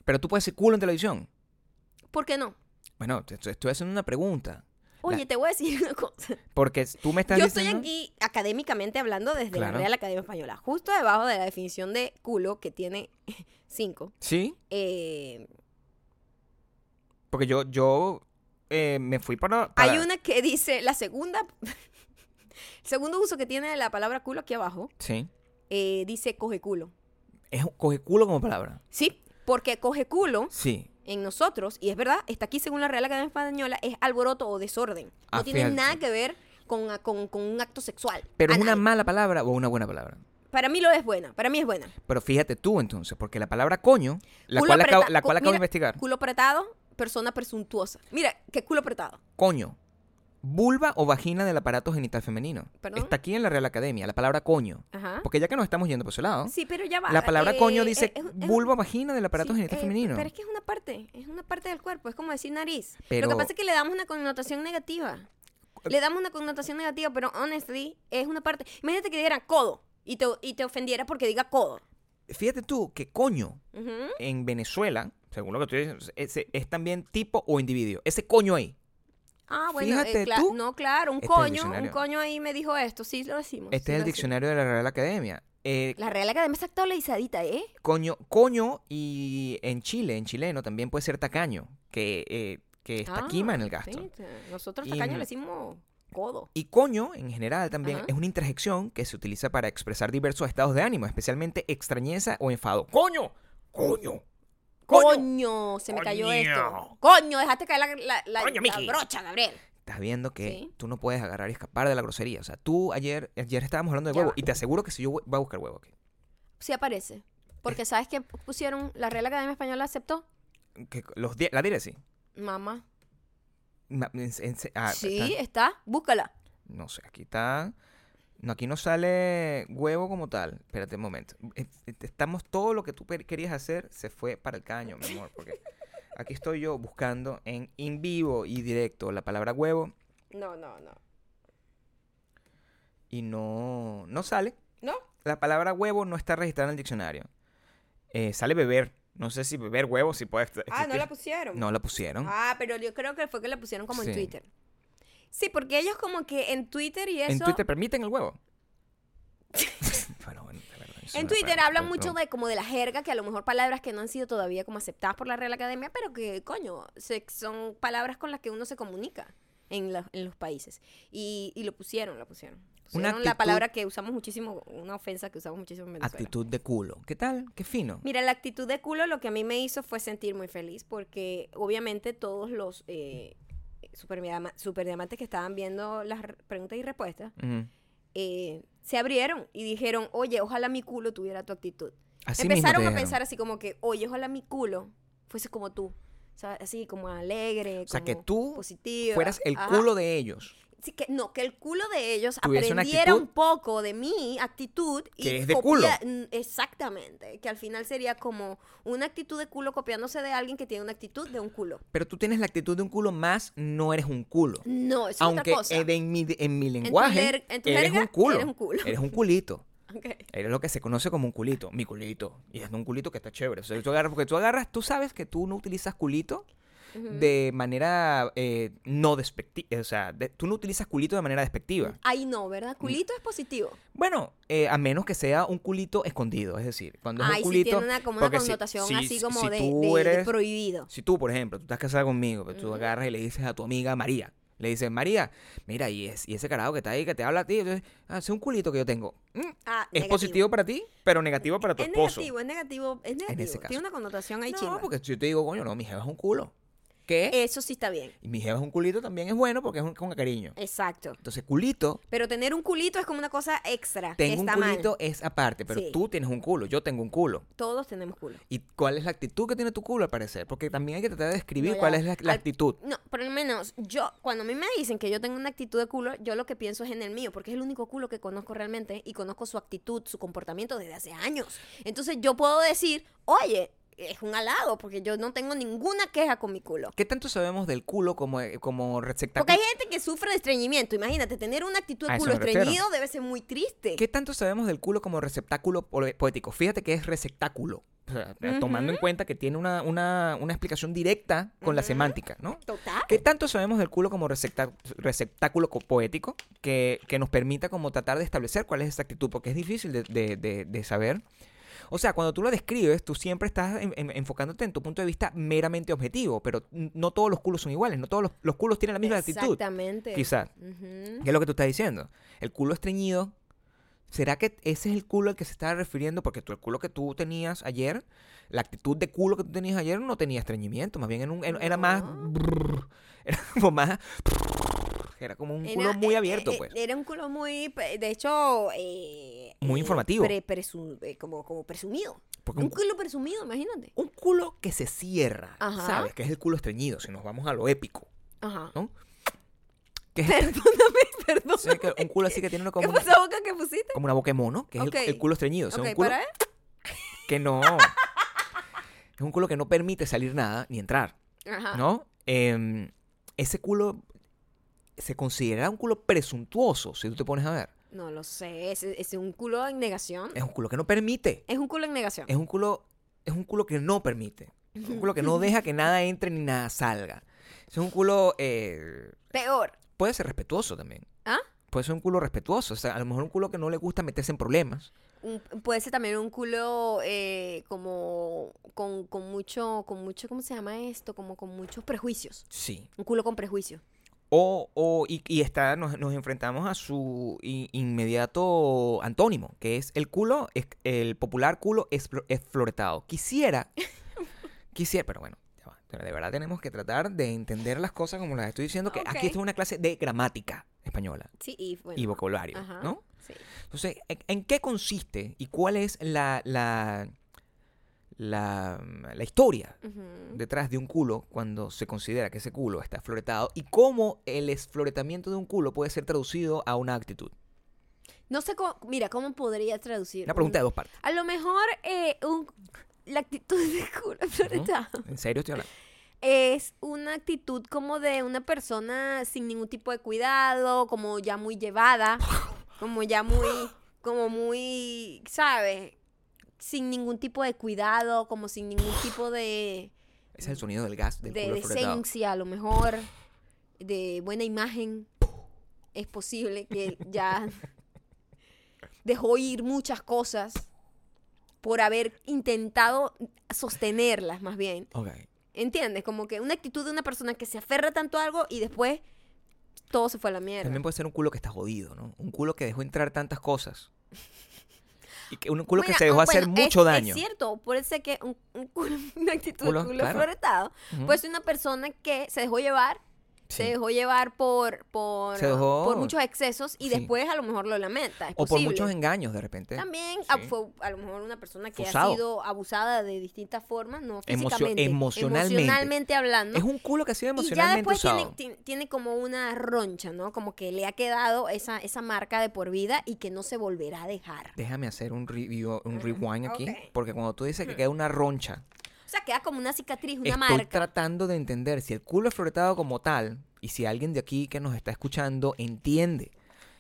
Pero tú puedes decir culo en televisión. ¿Por qué no? Bueno, te, te estoy haciendo una pregunta. Oye, La- te voy a decir una cosa. Porque tú me estás Yo estoy aquí académicamente hablando desde Claro. la Real Academia Española. Justo debajo de la definición de culo, que tiene cinco. Sí, Eh, porque yo, yo eh, me fui para, para- Hay una que dice, la segunda, el segundo uso que tiene la palabra culo aquí abajo, Sí. eh, dice coge culo. Es coge culo como palabra. Sí, porque coge culo Sí. En nosotros, y es verdad, está aquí según la Real Academia Española, es alboroto o desorden. No Ah, tiene fíjate. nada que ver con, con- con un acto sexual. Pero es una mala palabra o una buena palabra. Para mí lo es buena, para mí es buena. Pero fíjate tú entonces, porque la palabra coño, la Culo cual, acabo, la cual cu- acabo de mira, investigar, Culo apretado, persona presuntuosa. Mira, qué culo apretado. coño, vulva o vagina del aparato genital femenino. ¿Perdón? Está aquí en la Real Academia, la palabra coño. Ajá. Porque ya que nos estamos yendo por ese lado, Sí, pero ya va. la palabra eh, coño dice eh, es- es- vulva o vagina del aparato sí, genital eh, femenino. Pero es que es una parte, es una parte del cuerpo, es como decir nariz. Pero- Lo que pasa es que le damos una connotación negativa. Le damos una connotación negativa, pero honestly, es una parte. Imagínate que diera codo y te, y te ofendiera porque diga codo. Fíjate tú que coño en Venezuela, según lo que tú dices, es, es también tipo o individuo. Ese coño ahí. Ah, bueno, eh, Fíjate cla- tú. no, claro, un Este es coño, un coño ahí me dijo esto, sí lo decimos. Este sí es el decimos. diccionario de la Real Academia. Eh, La Real Academia está actualizadita, ¿eh? coño, coño y en Chile, en chileno, también puede ser tacaño, que, eh, que está Ah, quima en el gasto. fíjate, Nosotros tacaño le decimos codo. Y coño, en general, también Ajá. es una interjección que se utiliza para expresar diversos estados de ánimo, especialmente extrañeza o enfado. ¡Coño! ¡Coño! Coño, se me cayó Coño. esto. Coño, dejaste caer la, la, la- Coño, la Miki. brocha, Gabriel. Estás viendo que Sí. tú no puedes agarrar y escapar de la grosería. O sea, tú ayer, ayer estábamos hablando de Ya huevo va. y te aseguro que si yo voy voy a buscar huevo aquí. Sí aparece. Porque ¿sabes qué pusieron? La Real Academia Española aceptó. Que los di- la diré sí. Mamá. Ma- en- en- ah, sí, está- está. Búscala. no sé, aquí está. No, aquí no sale huevo como tal. Espérate un momento. Eh, eh, Estamos todo lo que tú querías hacer se fue para el caño, mi amor, porque aquí estoy yo buscando en in vivo y directo la palabra huevo No, no, no. y no no sale. ¿No? La palabra huevo no está registrada en el diccionario. Eh, sale beber. No sé si beber huevo si puede ext- Ah, no existir. la pusieron. No la pusieron. Ah, pero yo creo que fue que la pusieron como Sí. en Twitter. Sí, porque ellos como que en Twitter y eso... ¿En Twitter permiten el huevo? Bueno, bueno, de verdad, En Twitter hablan mucho de como de la jerga, que a lo mejor palabras que no han sido todavía como aceptadas por la Real Academia, pero que, coño, se- son palabras con las que uno se comunica en, la- en los países. Y, y lo pusieron, lo pusieron. Una Pusieron la actitud- palabra que usamos muchísimo, una ofensa que usamos muchísimo en Venezuela. Actitud de culo. ¿Qué tal? Qué fino. Mira, la actitud de culo lo que a mí me hizo fue sentir muy feliz porque obviamente todos los eh, superdiama- superdiamantes que estaban viendo las re- preguntas y respuestas eh, se abrieron y dijeron, oye, ojalá mi culo tuviera tu actitud. Así Empezaron a pensar así como que, oye, ojalá mi culo fuese como tú. O sea, así como alegre, O sea, que tú positiva. Fueras el Ajá. culo de ellos. Sí, que, no, que el culo de ellos aprendiera un poco de mi actitud y que es de copia- culo. mm, Exactamente. Que al final sería como una actitud de culo copiándose de alguien que tiene una actitud de un culo. Pero tú tienes la actitud de un culo más, no eres un culo. No, eso es Aunque otra cosa. eh, en, mi, en mi lenguaje, ler- en tu eres jerga, un culo. eres un culo. Eres un culito. Ok. Eres lo que se conoce como un culito. Mi culito. Y es un culito que está chévere. O sea, tú agarras, porque tú agarras, tú sabes que tú no utilizas culito De manera eh, no despectiva. O sea, de- tú no utilizas culito de manera despectiva. Ahí no, ¿verdad? Culito es positivo. Bueno, eh, a menos que sea un culito escondido. Es decir, cuando es Ahí un sí culito. tiene una, como una si- connotación si- así como si de, tú prohibido. Si tú, por ejemplo, tú estás casada conmigo, pero tú Ujú. agarras y le dices a tu amiga María, le dices, María, mira, y, es, y ese carajo que está ahí, que te habla a ti, entonces, ah, ese es un culito que yo tengo. Mm, Ah, es negativo. positivo para ti, pero negativo para tu Es esposo. negativo, es negativo, es negativo. ese caso. Tiene una connotación ahí no, chimba. porque si yo te digo, coño, no, mi jeva es un culo. ¿Qué? Eso sí está bien. Y mi jeva es un culito también es bueno porque es un, con cariño. Exacto. Entonces, culito, Pero tener un culito es como una cosa extra. que tengo un mal. culito es aparte, pero Sí. tú tienes un culo, yo tengo un culo. Todos tenemos culo. ¿Y cuál es la actitud que tiene tu culo al parecer? Porque también hay que tratar de describir No, cuál es la, la Al- actitud. No, por lo menos yo, cuando a mí me dicen que yo tengo una actitud de culo, yo lo que pienso es en el mío, porque es el único culo que conozco realmente y conozco su actitud, su comportamiento desde hace años. Entonces yo puedo decir, oye, es un halago, porque yo no tengo ninguna queja con mi culo. ¿Qué tanto sabemos del culo como, como Porque receptáculo? hay gente que sufre de estreñimiento. Imagínate, tener una actitud de culo estreñido debe ser muy triste. ¿Qué tanto sabemos del culo como receptáculo po- poético? Fíjate que es receptáculo. O sea, tomando en cuenta que tiene una, una- una explicación directa con la Ujú. semántica, ¿no? Total. ¿Qué tanto sabemos del culo como receptáculo co- poético que, que nos permita como tratar de establecer cuál es esa actitud? Porque es difícil de, de- de- de saber. O sea, cuando tú lo describes, tú siempre estás en- en- enfocándote en tu punto de vista meramente objetivo, pero no todos los culos son iguales, no todos los, los culos tienen la misma actitud. Exactamente. Quizás. ¿Qué es lo que tú estás diciendo? El culo estreñido. ¿Será que ese es el culo al que se estaba refiriendo? Porque tú, el culo que tú tenías ayer, la actitud de culo que tú tenías ayer no tenía estreñimiento, más bien era, un- era- era más... Brrr, era como más... Era como un culo Era- muy eh, abierto, eh, pues. Era un culo muy, de hecho... eh, Muy eh, informativo. pre- presu- eh, como, como presumido. Porque Un un, culo presumido, imagínate. un culo que se cierra, Ajá. ¿sabes? Que es el culo estreñido, si nos vamos a lo épico. Ajá. ¿no? Que es Perdóname, perdóname. un culo así que tiene una- ¿Qué como, fue una, esa boca que pusiste? como una boca de mono, que es el- culo estreñido. O sea, ok, un culo para ver. que no... es un culo que no permite salir nada ni entrar. Ajá. ¿no? Em, ese culo se considera un culo presuntuoso, si tú te pones a ver. No lo sé. Es, es un culo en negación. Es un culo que no permite. Es un culo en negación. Es un culo, es un culo que no permite. Es un culo que no deja que nada entre ni nada salga. Es un culo, eh, Peor. puede ser respetuoso también. ¿Ah? Puede ser un culo respetuoso. O sea, a lo mejor un culo que no le gusta meterse en problemas. Un- puede ser también un culo eh, como con, con mucho, con mucho, ¿cómo se llama esto? Como con muchos prejuicios. Sí. Un culo con prejuicios. O, o y, y está, nos, nos enfrentamos a su inmediato antónimo, que es el culo, es, el popular culo esflo- esfloretado. Quisiera, quisiera, pero bueno, ya va, pero de verdad tenemos que tratar de entender las cosas como las estoy diciendo, que aquí esto es una clase de gramática española Sí, y bueno. y vocabulario, Ajá. ¿no? Sí. Entonces, ¿en, en qué consiste y cuál es la, la, la, la historia detrás de un culo cuando se considera que ese culo está floretado y cómo el esfloretamiento de un culo puede ser traducido a una actitud. No sé cómo, mira, ¿cómo podría traducir? Una pregunta de dos partes. A lo mejor eh, un- la actitud de culo floretado En serio estoy hablando. es una actitud como de una persona sin ningún tipo de cuidado, como ya muy llevada, como ya muy, como muy, ¿sabes? Sin ningún tipo de cuidado, como sin ningún tipo de, Ese es el sonido del gas del de decencia, a lo mejor, de buena imagen. Es posible que ya dejó ir muchas cosas por haber intentado sostenerlas, más bien. Ok. ¿Entiendes? Como que una actitud de una persona que se aferra tanto a algo y después todo se fue a la mierda. También puede ser un culo que está jodido, ¿no? Un culo que dejó entrar tantas cosas. Y que un culo que Bueno, se dejó ah, hacer mucho es- daño. Es cierto, puede ser que un, un culo, una actitud de culo claro. floretado Ujú. puede ser una persona que se dejó llevar, Sí. se dejó llevar por, por, dejó- por muchos excesos y Sí. después a lo mejor lo lamenta. Es O por muchos engaños de repente. También fue a lo mejor una persona que ha sido abusada de distintas formas, no físicamente, emocionalmente. emocionalmente hablando. Es un culo que ha sido y ya emocionalmente después tiene, usado. ti- tiene como una roncha, ¿no? Como que le ha quedado esa, esa marca de por vida y que no se volverá a dejar. Déjame hacer un review, un rewind aquí. Porque cuando tú dices que queda una roncha, sea, queda como una cicatriz, una estoy marca. tratando de entender si el culo es floretado como tal y si alguien de aquí que nos está escuchando entiende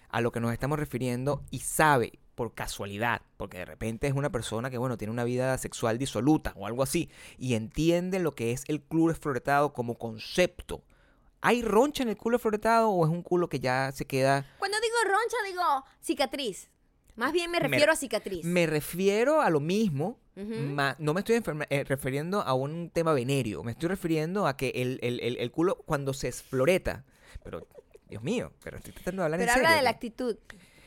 a lo que nos estamos refiriendo y sabe por casualidad, porque de repente es una persona que, bueno, tiene una vida sexual disoluta o algo así, y entiende lo que es el culo floretado como concepto. ¿Hay roncha en el culo floretado o es un culo que ya se queda... Cuando digo roncha, digo cicatriz. Más bien me Me- refiero a cicatriz. Me refiero a lo mismo, No me estoy enferma- eh, refiriendo a un tema venéreo, me estoy refiriendo a que el, el- el- el culo cuando se esfloreta, pero Dios mío, pero estoy tratando de hablar Pero en serio. habla de la actitud.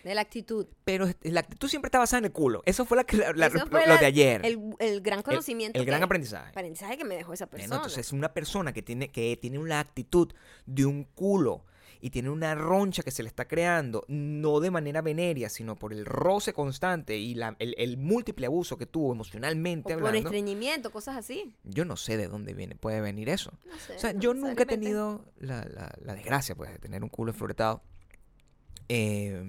De la actitud. Pero la actitud siempre está basada en el culo. Eso fue la, la- la- Eso lo, fue lo la- de ayer. El, el gran conocimiento. el gran que- aprendizaje. aprendizaje que me dejó esa Bueno, persona. entonces es una persona que tiene, que tiene una actitud de un culo y tiene una roncha que se le está creando, no de manera venérea, sino por el roce constante y la- el, el múltiple abuso que tuvo o emocionalmente por estreñimiento, cosas así. Yo no sé de dónde viene, puede venir eso. No sé. O sea, no yo nunca he tenido la, la- la desgracia, pues, de tener un culo floretado. Eh,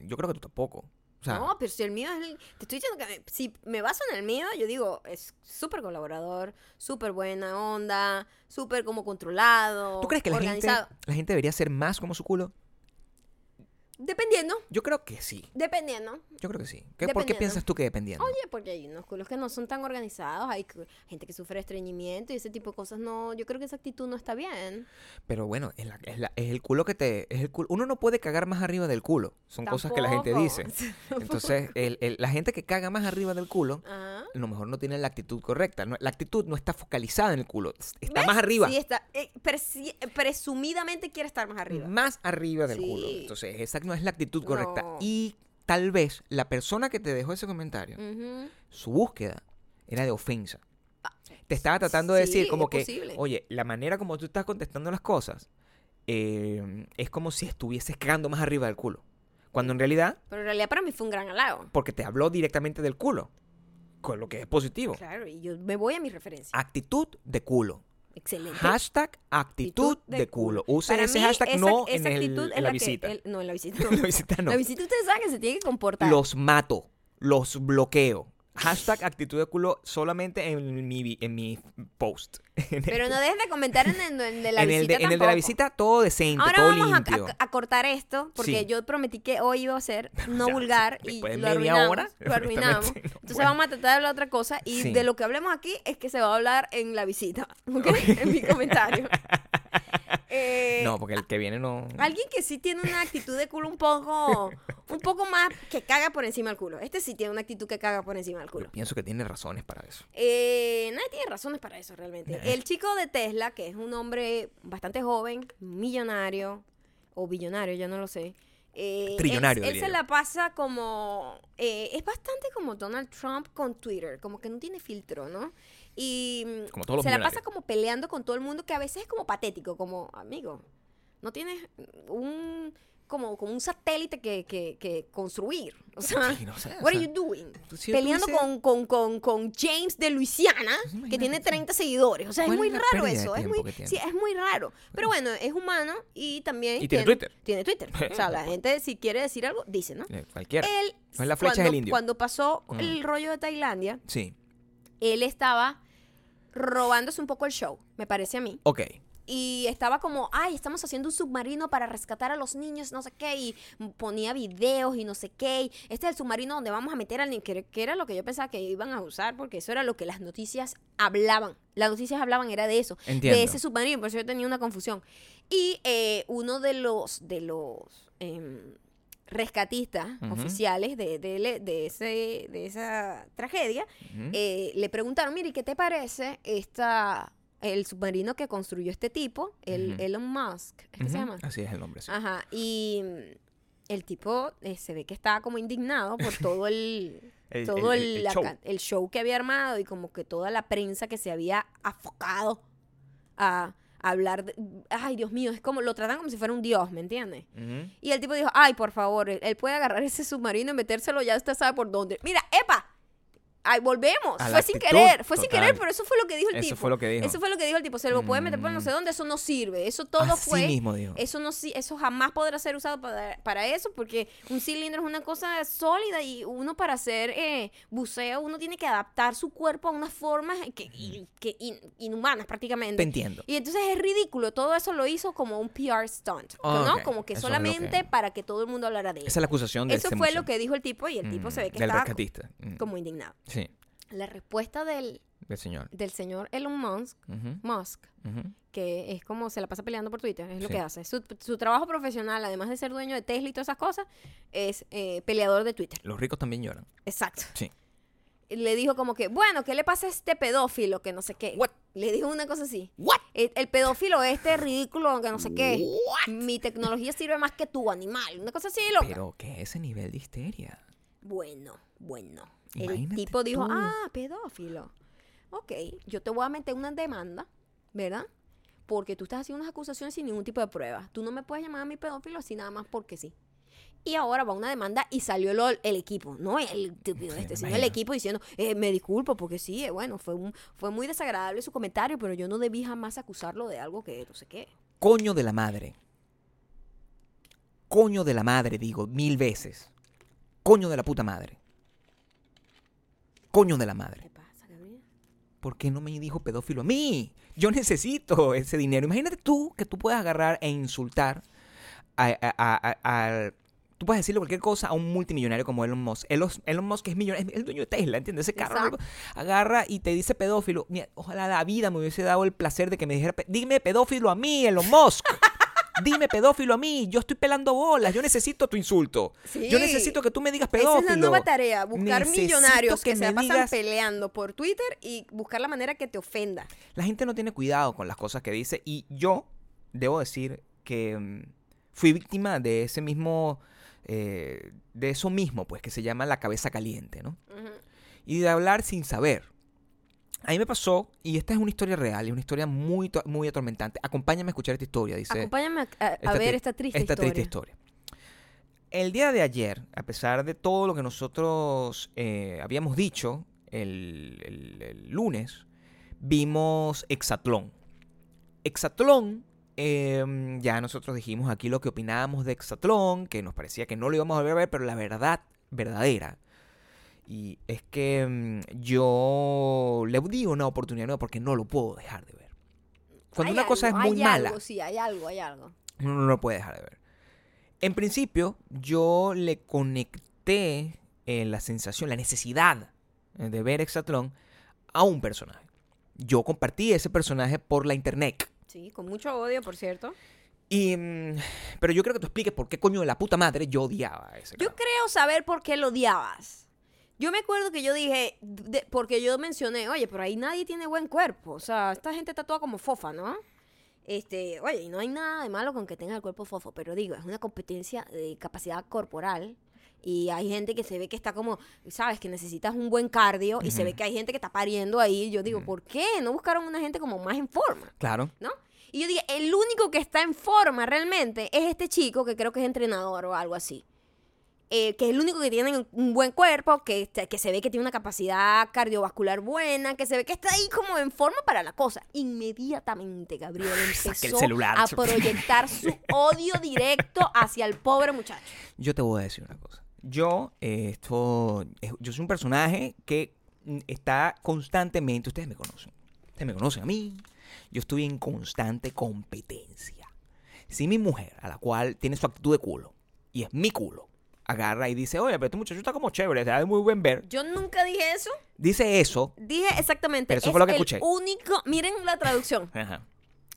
yo creo que tú tampoco. O sea, no, pero si el mío es el- Te estoy diciendo que me- si me baso en el mío, yo digo, es súper colaborador, súper buena onda, súper como controlado, ¿tú crees que la gente, la gente debería ser más como su culo? Dependiendo, Yo creo que sí. dependiendo. Yo creo que sí. ¿Qué- ¿Por qué piensas tú que dependiendo? Oye, porque hay unos culos que no son tan organizados, hay gente que sufre estreñimiento y ese tipo de cosas no, yo creo que esa actitud no está bien. Pero bueno, es, la- es la- es el culo que te... Es el culo. Uno no puede cagar más arriba del culo. Son cosas que la gente dice. Entonces, el- el- la gente que caga más arriba del culo, Ajá. a lo mejor no tiene la actitud correcta. No- la actitud no está focalizada en el culo. Está ¿Ves? más arriba. Sí, está, eh, presumidamente quiere estar más arriba. Más arriba del culo. Entonces, esa no es la actitud correcta. No. Y tal vez la persona que te dejó ese comentario, su búsqueda era de ofensa. Te estaba tratando de Sí, decir como que, posible. oye, la manera como tú estás contestando las cosas eh, es como si estuvieses cagando más arriba del culo. Cuando en realidad, Pero en realidad para mí fue un gran halago. porque te habló directamente del culo, con lo que es positivo. Claro, y yo me voy a mi referencia. Actitud de culo. Excelente. Hashtag actitud de culo. Usen Para ese mí, hashtag esa- no esa en, el- en la, visita. el- no, en la visita. En la visita no. La visita ustedes saben que se tiene que comportar. Los mato, los bloqueo. Hashtag actitud de culo solamente en mi, en mi post. Pero no dejes de comentar en el, en de la en visita el de, en el de la visita todo decente, Ahora todo vamos a, limpio. a- a cortar esto, porque Sí. yo prometí que hoy iba a ser no vulgar y lo arruinamos. hora, lo arruinamos. no Entonces puedo. vamos a tratar de hablar otra cosa y Sí. de lo que hablemos aquí es que se va a hablar en la visita, ¿ok? en mi comentario. Eh, No, porque el que viene no. Alguien que sí tiene una actitud de culo un poco, un poco más que caga por encima del culo. Este sí tiene una actitud que caga por encima del culo. Yo pienso que tiene razones para eso. Eh, nadie tiene razones para eso realmente. Nah. El chico de Tesla, que es un hombre bastante joven, millonario o billonario, ya no lo sé. eh, Trillonario, Él, él se la pasa como. eh, es bastante como Donald Trump con Twitter, como que no tiene filtro, ¿no? Y mm, Como todos los se la pasa como peleando con todo el mundo, que a veces es como patético, como amigo. No tienes un. Como, como un satélite que, que, que construir. O sea, Sí, no o what are sea, you doing? si Peleando con, con, con, con James de Luisiana, Pues que tiene sí. 30 seguidores. O sea, es ¿Cuál muy raro eso. Es muy, tiene? sí, es muy raro. Pero bueno, es humano y también. Y tiene Twitter. Tiene Twitter. O sea, la gente, si quiere decir algo, dice, ¿no? Eh, cualquiera. Él, No es la flecha cuando, del indio. Cuando pasó Mm. el rollo de Tailandia, Sí. él estaba robándose un poco el show, me parece a mí. Ok. Y estaba como, ay, estamos haciendo un submarino para rescatar a los niños, no sé qué, y ponía videos y no sé qué. y este es el submarino donde vamos a meter al niño, que, que era lo que yo pensaba que iban a usar, porque eso era lo que las noticias hablaban. Las noticias hablaban era de eso, Entiendo. de ese submarino, por eso yo tenía una confusión. Y eh, uno de los, de los em, rescatistas oficiales de, de, de ese, de esa tragedia, eh, le preguntaron, mire, ¿qué te parece esta, el submarino que construyó este tipo, el. Elon Musk? ¿Es que se llama? Así es el nombre. sí. Ajá, y el tipo eh, se ve que estaba como indignado por todo el... El- todo el- show. el show que había armado y como que toda la prensa que se había afocado a hablar de... Ay, Dios mío, es como... Lo tratan como si fuera un dios, ¿me entiendes? Y el tipo dijo, ay, por favor, él, él puede agarrar ese submarino y metérselo, ya usted sabe por dónde. Mira, epa, ay, volvemos. Fue sin querer, fue sin querer, pero eso fue lo que dijo el Eso tipo. fue lo que dijo. Eso fue lo que dijo el tipo. Se lo puede meter por no Mm. sé dónde, eso no sirve. Eso todo Así fue... mismo dijo. Eso no eso jamás podrá ser usado para, para eso, porque un cilindro es una cosa sólida y uno para hacer eh, buceo, uno tiene que adaptar su cuerpo a unas formas que, que in- inhumanas prácticamente. Te entiendo. Y entonces es ridículo, todo eso lo hizo como un PR stunt, ¿no? Como que Eso solamente que- para que todo el mundo hablara de Esa eso. es la acusación del Eso fue lo que dijo el tipo y el tipo se ve que Del estaba rescatista. Mm. como indignado. Sí, La respuesta del, del señor. del señor Elon Musk, Musk, que es como se la pasa peleando por Twitter, es lo que hace. Su, su trabajo profesional, además de ser dueño de Tesla y todas esas cosas, es eh, peleador de Twitter. Los ricos también lloran. Exacto. Sí. Le dijo como que, bueno, ¿qué le pasa a este pedófilo que no sé qué? What? Le dijo una cosa así. What? El, el pedófilo este ridículo que no sé qué. Mi tecnología sirve más que tu animal. Una cosa así, loca. Pero, ¿qué es ese nivel de histeria? Bueno, bueno. El tipo dijo, tú. ah, pedófilo. Ok, yo te voy a meter una demanda, ¿verdad? Porque tú estás haciendo unas acusaciones sin ningún tipo de prueba. Tú no me puedes llamar a mi pedófilo así nada más porque sí. Y ahora va una demanda y salió lo- el equipo, no el Sí, este, sino el equipo diciendo, eh, me disculpo porque sí, eh, bueno, fue, un, fue muy desagradable su comentario, pero yo no debí jamás acusarlo de algo que no sé qué. Coño de la madre. Coño de la madre, digo, mil veces. Coño de la puta madre. Coño de la madre. ¿Qué pasa, Gabriel? ¿Por qué no me dijo pedófilo a mí? Yo necesito ese dinero. Imagínate tú que tú puedas agarrar e insultar a, a- a- a- Tú puedes decirle cualquier cosa a un multimillonario como Elon Musk. Elon, Elon Musk es millonario, es el dueño de Tesla, ¿entiendes? Ese carro Exacto. agarra y te dice pedófilo. Mira, ojalá la vida me hubiese dado el placer de que me dijera, dime pedófilo a mí, Elon Musk. Dime pedófilo a mí, yo estoy pelando bolas, yo necesito tu insulto. Sí. Yo necesito que tú me digas Esa pedófilo. es la nueva tarea, buscar Necesito millonarios que, que se la pasan digas- peleando por Twitter y buscar la manera que te ofenda. La gente no tiene cuidado con las cosas que dice y yo debo decir que mm, fui víctima de ese mismo, eh, de eso mismo, pues, que se llama la cabeza caliente, ¿no? Y de hablar sin saber. A mí me pasó, y esta es una historia real, y una historia muy, muy atormentante. Acompáñame a escuchar esta historia, dice. Acompáñame a, esta ver esta triste esta historia. triste historia. El día de ayer, a pesar de todo lo que nosotros eh, habíamos dicho el, el- el lunes, vimos Exatlón. Exatlón, eh, ya nosotros dijimos aquí lo que opinábamos de Exatlón, que nos parecía que no lo íbamos a volver a ver, pero la verdad verdadera. Y es que mm, yo le di una oportunidad nueva porque no lo puedo dejar de ver. Cuando Hay una cosa es muy hay mala, Algo, sí, hay algo, hay algo. uno no lo puede dejar de ver. En principio, yo le conecté eh, la sensación, la necesidad de ver Exatlón a un personaje. Yo compartí ese personaje por la internet. Sí, con mucho odio, por cierto. Y, mm, pero yo creo que tú expliques por qué coño de la puta madre yo odiaba a ese Yo creo saber por qué lo odiabas. Yo me acuerdo que yo dije, de- porque yo mencioné, oye, pero ahí nadie tiene buen cuerpo. O sea, esta gente está toda como fofa, ¿no? Este, oye, y no hay nada de malo con que tenga el cuerpo fofo, pero digo, es una competencia de capacidad corporal. Y hay gente que se ve que está como, sabes, que necesitas un buen cardio. Y se ve que hay gente que está pariendo ahí. Yo digo, ¿por qué? ¿No buscaron una gente como más en forma? Claro. ¿no? Y yo dije, el único que está en forma realmente es este chico que creo que es entrenador o algo así. Eh, que es el único que tiene un buen cuerpo, que, este- que se ve que tiene una capacidad cardiovascular buena, que se ve que está ahí como en forma para la cosa. Inmediatamente Gabriel el empezó celular. a proyectar su odio directo hacia el pobre muchacho. Yo te voy a decir una cosa. Yo, eh, esto, eh, yo soy un personaje que mm, está constantemente, ustedes me conocen, ustedes me conocen a mí, yo estoy en constante competencia. Si mi mujer, a la cual tiene su actitud de culo, y es mi culo, agarra y dice, oye, pero este muchacho está como chévere, está de muy buen ver, Yo nunca dije eso. dice eso, Dije exactamente. Pero eso es fue lo que el escuché. único. Miren la traducción. ajá.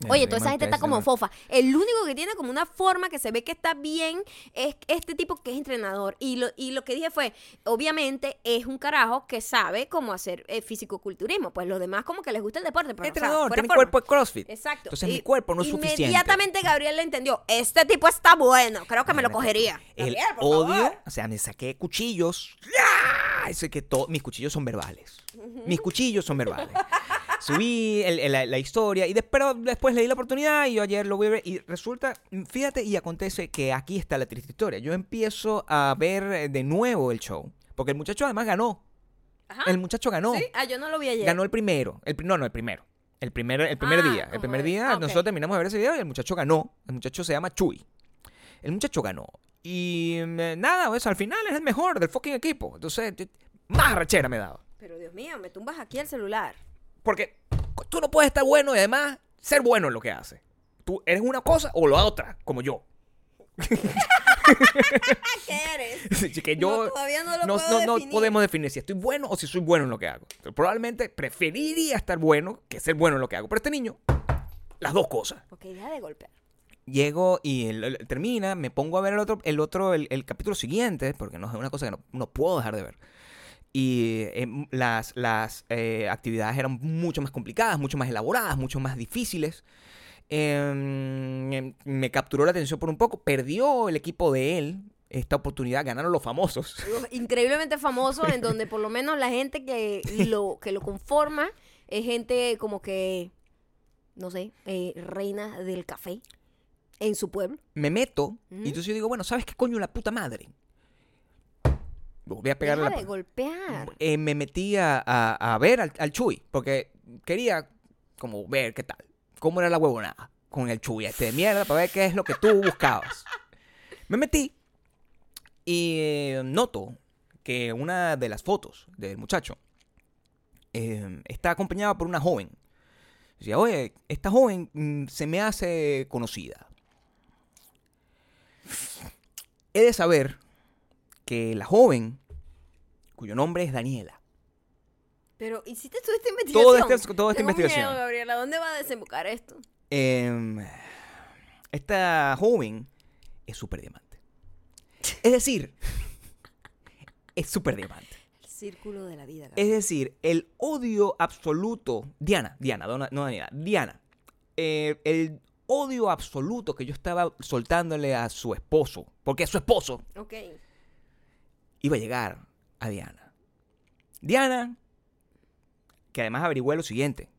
Oye, toda esa gente está como fofa. El único que tiene como una forma que se ve que está bien es este tipo que es entrenador. Y lo, y lo que dije fue, obviamente es un carajo que sabe cómo hacer eh, fisicoculturismo. Pues los demás como que les gusta el deporte. Pero, o sea, Entrenador, tiene forma. cuerpo de CrossFit. Exacto. Entonces Y mi cuerpo no es suficiente. Inmediatamente Gabriel le entendió. Este tipo está bueno. Creo que me lo cogería. El Gabriel, por odio, favor. o sea, me saqué cuchillos. Eso es que todo, mis cuchillos son verbales. Mis cuchillos son verbales. Subí el- el- la, la historia y después, después leí la oportunidad y yo ayer lo voy a ver y resulta, fíjate y acontece que aquí está la triste historia. Yo empiezo a ver eh, de nuevo el show, porque el muchacho además ganó. Ajá. El muchacho ganó. Sí, ah, yo no lo vi ayer. Ganó el primero. El, no, no, el primero. El primer, el primer Ah, día. El primer día ah, nosotros terminamos de ver ese video y el muchacho ganó. El muchacho se llama Chuy. El muchacho ganó. Y mm, nada, pues al final es el mejor del fucking equipo. Entonces, más rachera me daba. Pero Dios mío, me tumbas aquí el celular. Porque tú no puedes estar bueno y además ser bueno en lo que haces. Tú eres una cosa o la otra, como yo. ¿Qué eres? Que yo No, todavía no lo no, puedo no- no definir. podemos definir si estoy bueno o si soy bueno en lo que hago. Probablemente preferiría estar bueno que ser bueno en lo que hago. Pero este niño, las dos cosas. Ok, deja de golpear. Llego y el- el- termina, me pongo a ver el otro, el otro, el, el capítulo siguiente, porque no es una cosa que no puedo dejar de ver. Y eh, las, las eh, actividades eran mucho más complicadas, mucho más elaboradas, mucho más difíciles. Em, em, me capturó la atención por un poco. Perdió el equipo de él esta oportunidad, ganaron los famosos. Los increíblemente famoso en donde por lo menos la gente que lo que lo conforma es gente como que no sé eh, reina del café en su pueblo Me meto y entonces yo digo, bueno, ¿sabes qué coño la puta madre? Voy a pegarle deja la de golpear eh, me metí a, a- a ver al, al Chuy, porque quería como ver qué tal, cómo era la huevonada con el Chuy este de mierda, para ver qué es lo que tú buscabas. Me metí y eh, noto que una de las fotos del muchacho eh, está acompañada por una joven. Decía, oye, esta joven mm, se me hace conocida. he de saber que la joven, cuyo nombre es Daniela, Pero hiciste toda esta investigación. Todo este- toda esta Tengo investigación. Miedo, Gabriela, ¿dónde va a desembocar esto? em, esta joven es súper diamante. Es decir, es súper diamante. El círculo de la vida. Es decir, el odio absoluto. Diana, Diana, no, no Daniela, Diana. eh, el odio absoluto que yo estaba soltándole a su esposo, porque su esposo Ok. Iba a llegar a Diana. Diana, que además averigüé lo siguiente.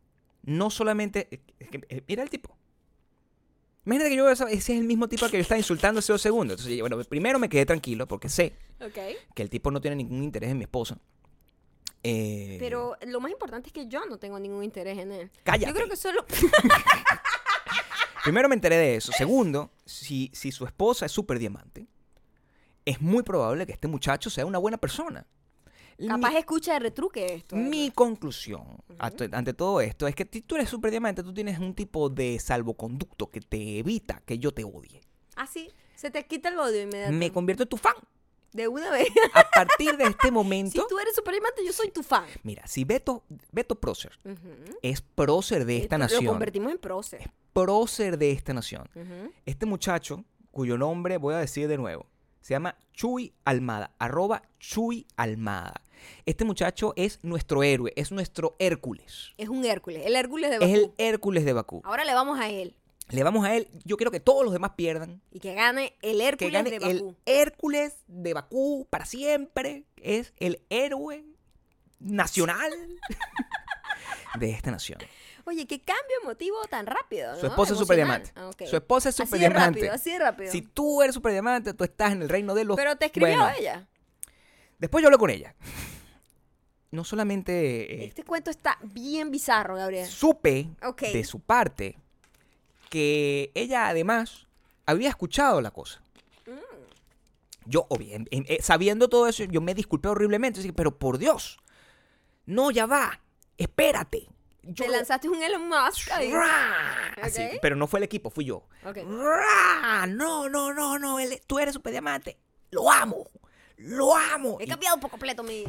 No solamente. es que, eh, mira el tipo. Imagínate que yo, ese es el mismo tipo al que yo estaba insultando hace dos segundos. Entonces, bueno, primero me quedé tranquilo porque sé que el tipo no tiene ningún interés en mi esposa. Eh, Pero lo más importante es que yo no tengo ningún interés en él. Cállate. Yo creo que solo. Primero me enteré de eso. Segundo, si, si su esposa es súper diamante, es muy probable que este muchacho sea una buena persona. Capaz Mi- escucha de retruque esto. ¿verdad? Mi conclusión ante, ante todo esto es que si tú eres súper diamante, tú tienes un tipo de salvoconducto que te evita que yo te odie. Ah, sí. Se te quita el odio inmediatamente. Me convierto en tu fan. De una vez. A partir de este si momento, tú eres superdiamante, yo soy tu fan. mira, si Beto, Beto Prócer Ujú. es prócer de esta Esto Lo nación, convertimos en prócer. prócer de esta nación. Este muchacho, cuyo nombre voy a decir de nuevo, se llama Chuy Almada, arroba Chuy Almada. Este muchacho es nuestro héroe, es nuestro Hércules. Es un Hércules. El Hércules de Bakú. Es el Hércules de Bakú. Ahora le vamos a él. Le vamos a él, yo quiero que todos los demás pierdan. Y que gane el Que Hércules gane de el Bakú. Hércules de Bakú para siempre. Es el héroe nacional de esta nación. Oye, qué cambio emotivo tan rápido. Su ¿no? esposa es super diamante. Ah. Su esposa es Así super de diamante. rápido, así de rápido. Si tú eres super diamante, tú estás en el reino de los. Pero te escribió Bueno, ella. Después yo hablé con ella. No solamente eh, Este cuento está bien bizarro, Gabriel. supe de su parte que ella además había escuchado la cosa. Mm. Yo, obvio, en- en- eh, sabiendo todo eso, yo me disculpé horriblemente. Así pero por Dios, no, ya va, espérate. Yo Te lanzaste un Elon Musk ahí. Pero no fue el equipo, fui yo. No, no, no, no, él- tú eres super diamante. Lo amo, lo amo. He Y cambiado por completo mi...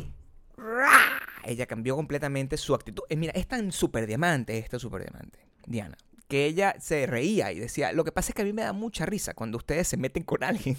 Ella cambió completamente su actitud. Eh, mira, es tan super diamante, esta super diamante, Diana, que ella se reía y decía, lo que pasa es que a mí me da mucha risa cuando ustedes se meten con alguien.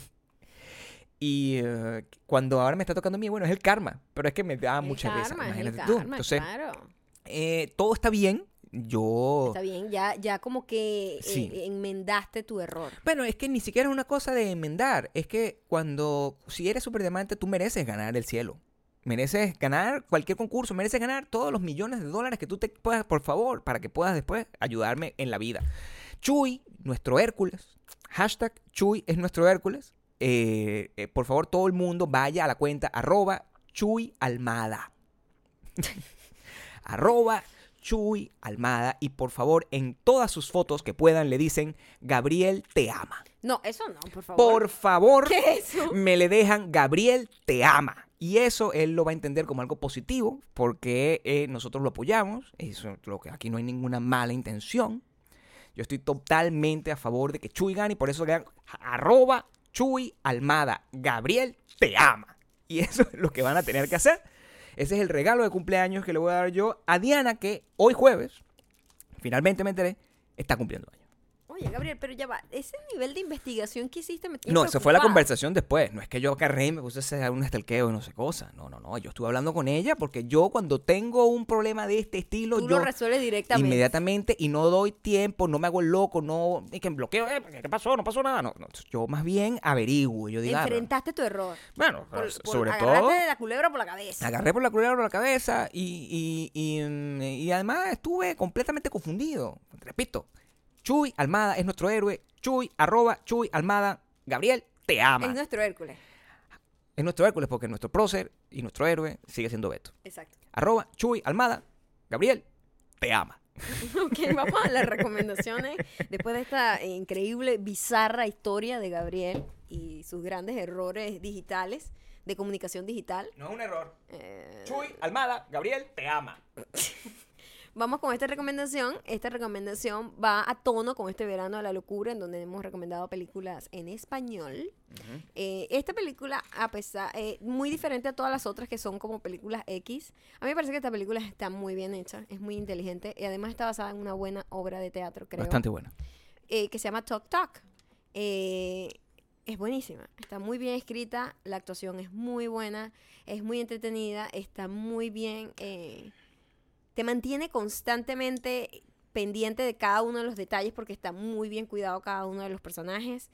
Y eh, cuando ahora me está tocando a mí, bueno, es el karma, pero es que me da el mucha risa. karma, es el Imagínate tú. karma, Entonces, claro. Eh, todo está bien. Yo Está bien, ya, ya como que eh, enmendaste tu error. Bueno, es que ni siquiera es una cosa de enmendar. Es que cuando, si eres super diamante, tú mereces ganar el cielo. Mereces ganar cualquier concurso, mereces ganar todos los millones de dólares que tú te puedas, por favor, para que puedas después ayudarme en la vida. Chuy, nuestro Hércules. Hashtag Chuy es nuestro Hércules. Eh, eh, por favor, todo el mundo vaya a la cuenta arroba Chuy Almada. Arroba Chuy Almada. Y por favor, en todas sus fotos que puedan, le dicen Gabriel te ama. No, eso no, por favor. Por favor, ¿Qué es eso? me le dejan Gabriel te ama. Y eso él lo va a entender como algo positivo, porque eh, nosotros lo apoyamos. Eso es lo que aquí no hay ninguna mala intención. Yo estoy totalmente a favor de que Chuy gane y por eso le dan arroba Chuy Almada. Gabriel te ama. Y eso es lo que van a tener que hacer. Ese es el regalo de cumpleaños que le voy a dar yo a Diana, que hoy jueves, finalmente me enteré, está cumpliendo años. Oye, Gabriel, pero ya va. Ese nivel de investigación que hiciste me tiene No, esa fue la conversación después. No es que yo agarré y me puse a hacer un estalqueo y no sé cosa. No, no, no. Yo estuve hablando con ella porque yo cuando tengo un problema de este estilo, Tú yo lo resuelves directamente. inmediatamente y no doy tiempo, no me hago el loco, no... Y que me bloqueo, eh, ¿qué pasó? No pasó nada. No, no. Yo más bien averiguo. Yo digo, ah, Enfrentaste tu error. bueno, Por- por sobre todo... de la culebra por la cabeza. Agarré por la culebra por la cabeza y, y, y, mm, y además estuve completamente confundido. Repito, Chuy Almada es nuestro héroe. Chuy, arroba, Chuy Almada. Gabriel, te ama. Es nuestro Hércules. Es nuestro Hércules porque nuestro prócer y nuestro héroe sigue siendo Beto. Exacto. Arroba, Chuy, Almada, Gabriel, te ama. Ok, vamos a las recomendaciones. Después de esta increíble, bizarra historia de Gabriel y sus grandes errores digitales, de comunicación digital. No es un error. eh, Chuy, Almada, Gabriel, te ama. vamos con esta recomendación. Esta recomendación va a tono con este verano de la locura, en donde hemos recomendado películas en español. Eh, esta película, a pesar, eh, muy diferente a todas las otras que son como películas X, a mí me parece que esta película está muy bien hecha, es muy inteligente y además está basada en una buena obra de teatro, creo. Bastante buena. eh, que se llama Talk Talk. Eh, es buenísima, está muy bien escrita, la actuación es muy buena, es muy entretenida, está muy bien, eh, te mantiene constantemente pendiente de cada uno de los detalles porque está muy bien cuidado cada uno de los personajes.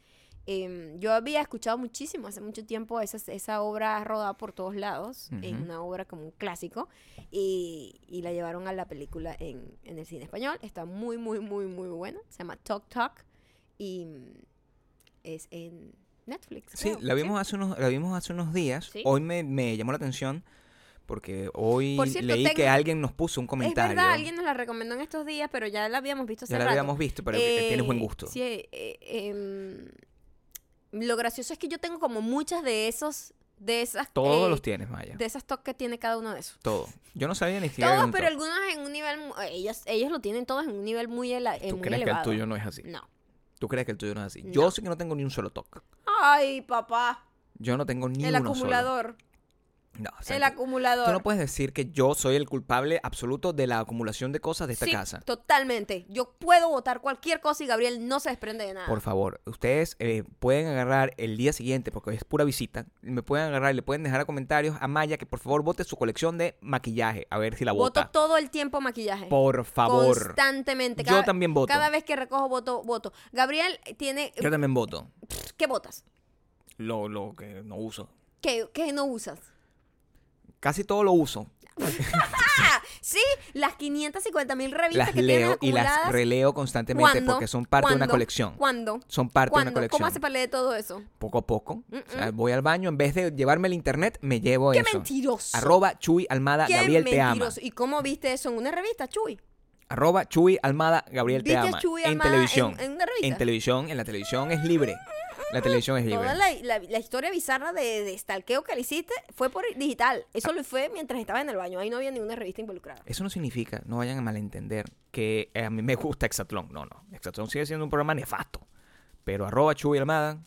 Em, yo había escuchado muchísimo hace mucho tiempo esa, esa obra rodada por todos lados, es Ujú. una obra como un clásico, y, y la llevaron a la película en, en el cine español. Está muy, muy, muy, muy buena. Se llama Talk Talk y mm, es en Netflix. Sí, creo. la vimos, hace unos, la vimos hace unos días. Sí. Hoy me, me llamó la atención porque hoy Por cierto, leí tengo- que alguien nos puso un Es comentario. verdad, alguien nos la recomendó en estos días, pero ya la habíamos visto hace ya la rato. habíamos visto, pero que tienes buen Eh, gusto. Sí, eh, eh, em, lo gracioso es que yo tengo como muchas de esos, de esas, Todos eh, los tienes, Maya. de esas toques que tiene cada uno de esos. Todo. Yo no sabía ni siquiera. Todos, pero algunos en un nivel, mu- ellos, ellos lo tienen todos en un nivel muy, eh, ¿Tú muy crees que el elevado. tuyo no es así? No. ¿Tú crees que el tuyo no es así? No. Yo sí que no tengo ni un solo toque. Ay, papá, Yo no tengo ni el uno acumulador, solo. No, o sea, el acumulador. Tú no puedes decir que yo soy el culpable absoluto de la acumulación de cosas de esta Sí, casa. totalmente. Yo puedo votar cualquier cosa y Gabriel no se desprende de nada. Por favor, ustedes eh, pueden agarrar el día siguiente, porque es pura visita, me pueden agarrar y le pueden dejar a comentarios a Maya que por favor vote su colección de maquillaje, a ver si la Voto vota. todo el tiempo maquillaje. Por favor. Constantemente. Yo también voto. Cada vez que recojo voto, voto. Gabriel tiene... Yo también voto. ¿Qué votas? Lo, lo que no uso. ¿Qué, qué no usas? Casi todo lo uso. Sí, las 550 mil revistas Las que leo y las releo constantemente ¿Cuándo? porque son parte de una colección. ¿Cuándo? Son parte de una colección. ¿Cómo hace para leer todo eso? Poco a poco. Mm, O sea, voy al baño, en vez de llevarme el internet, me llevo ¡Qué eso. mentiroso! Arroba Chuy Almada, ¡Qué Gabriel te ama. mentiroso! ¿Y cómo viste eso en una revista, Chuy? Arroba Chuy Almada, Gabriel te ¿Viste a ama. Chuy en Almada televisión. en- en una revista? En televisión, en la televisión es libre. La televisión es libre. Toda la, la- la historia bizarra de, de stalkeo que le hiciste fue por digital. Eso lo fue mientras estaba en el baño. Ahí no había ninguna revista involucrada. Eso no significa, no vayan a malentender, que eh, a mí me gusta Exatlón. No, no. Exatlón sigue siendo un programa nefasto. Pero arroba Chuy Almada,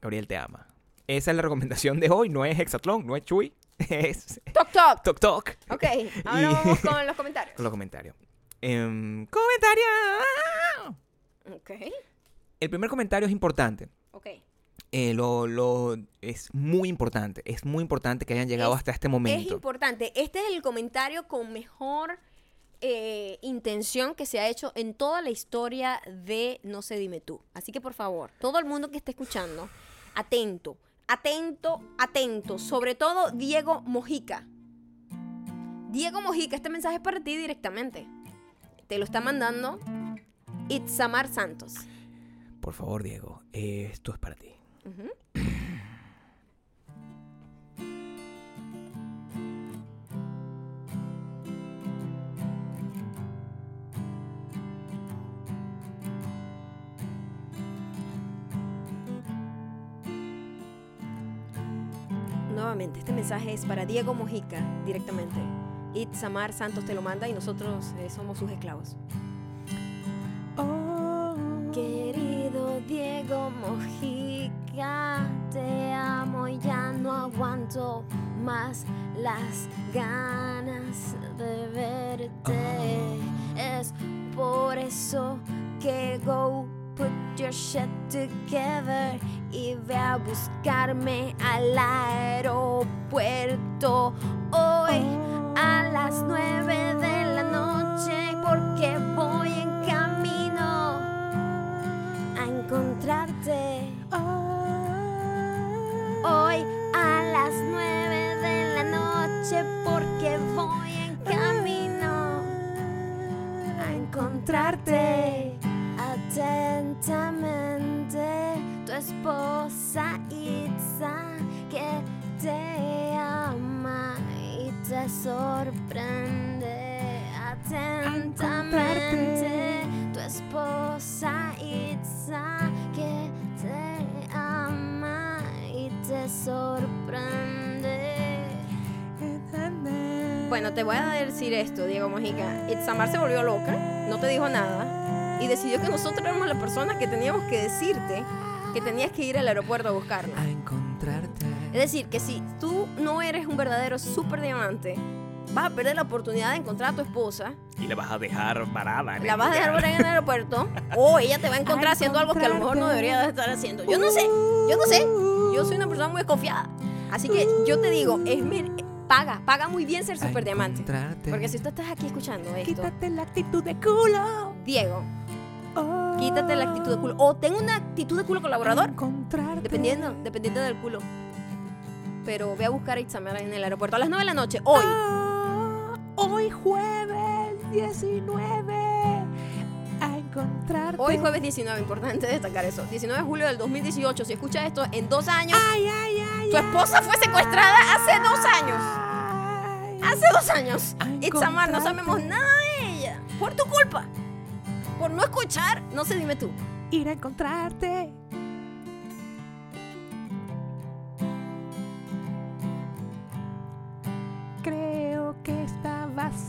Gabriel te ama. Esa es la recomendación de hoy. No es Exatlón, no es Chuy. Es Toc, toc. Tok Tok. Ok, ahora Y- vamos con los comentarios. Con los comentarios. Em, ¡Comentario! Ok, El primer comentario es importante. Ok. Eh, lo, lo- es muy importante. Es muy importante que hayan llegado Es- hasta este Es momento. importante. Este es el comentario con mejor eh, intención que se ha hecho en toda la historia de No sé, dime tú. Así que por favor, todo el mundo que esté escuchando, atento, atento, atento. Sobre todo Diego Mojica. Diego Mojica, este mensaje es para ti directamente. Te lo está mandando Itzamar Santos. Por favor, Diego, esto es para ti. Nuevamente, este mensaje es para Diego Mojica directamente. Itzamar Santos te lo manda y nosotros eh, somos sus esclavos. Diego Mojica, te amo y ya no aguanto más las ganas de verte. Es por eso que go put your shit together y ve a buscarme al aeropuerto hoy a las nueve de la noche porque encontrarte. Hoy a las nueve de la noche porque voy en camino a encontrarte. Atentamente, tu esposa Itza que te ama y te sorprende. Atentamente, tu esposa Que te ama y te sorprende. Bueno, te voy a decir esto, Diego Mojica. Itzamar se volvió loca, no te dijo nada y decidió que nosotros éramos la persona que teníamos que decirte que tenías que ir al aeropuerto a buscarla. A encontrarte. Es decir, que si tú no eres un verdadero super diamante, vas a perder la oportunidad de encontrar a tu esposa, Y la vas a dejar varada. en la el vas a dejar ahí en el aeropuerto, o ella te va a encontrar haciendo algo que a lo mejor no debería de estar haciendo. Yo no sé, yo no sé. Yo soy una persona muy desconfiada. Así que yo te digo, es paga, paga muy bien ser super diamante. Porque si tú estás aquí escuchando esto, Quítate la actitud de culo. Diego, Oh, quítate la actitud de culo. O ten una actitud de culo colaborador. Encontrarte. Dependiendo, dependiendo del culo. Pero ve a buscar a Itzamar en el aeropuerto a las 9 de la noche, hoy. Ah, hoy jueves 19. A encontrarte. Hoy jueves 19, importante destacar eso. 19 de julio del 2018. Si escuchas esto en dos años, Ay, ay, ay. tu esposa fue secuestrada hace dos años. Ay. Hace dos años. Itzamar, no sabemos nada de ella. Por tu culpa. Por no escuchar, no sé, dime tú. Ir a encontrarte.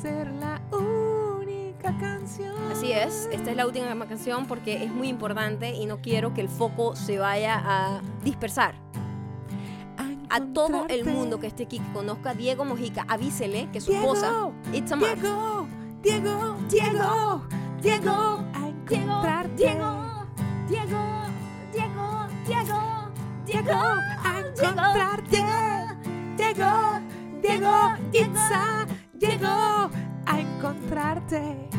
Ser la única canción. Así es, esta es la última canción porque es muy importante y no quiero que el foco se vaya a dispersar. A todo el mundo que esté aquí, que conozca a Diego Mojica, avísele que su Diego, esposa, Itzamar, Diego, Diego, Diego, Diego, a encontrarte. Diego, Diego, Diego, Diego, Diego, a encontrarte. Diego, Diego, Itza, Diego, a encontrarte.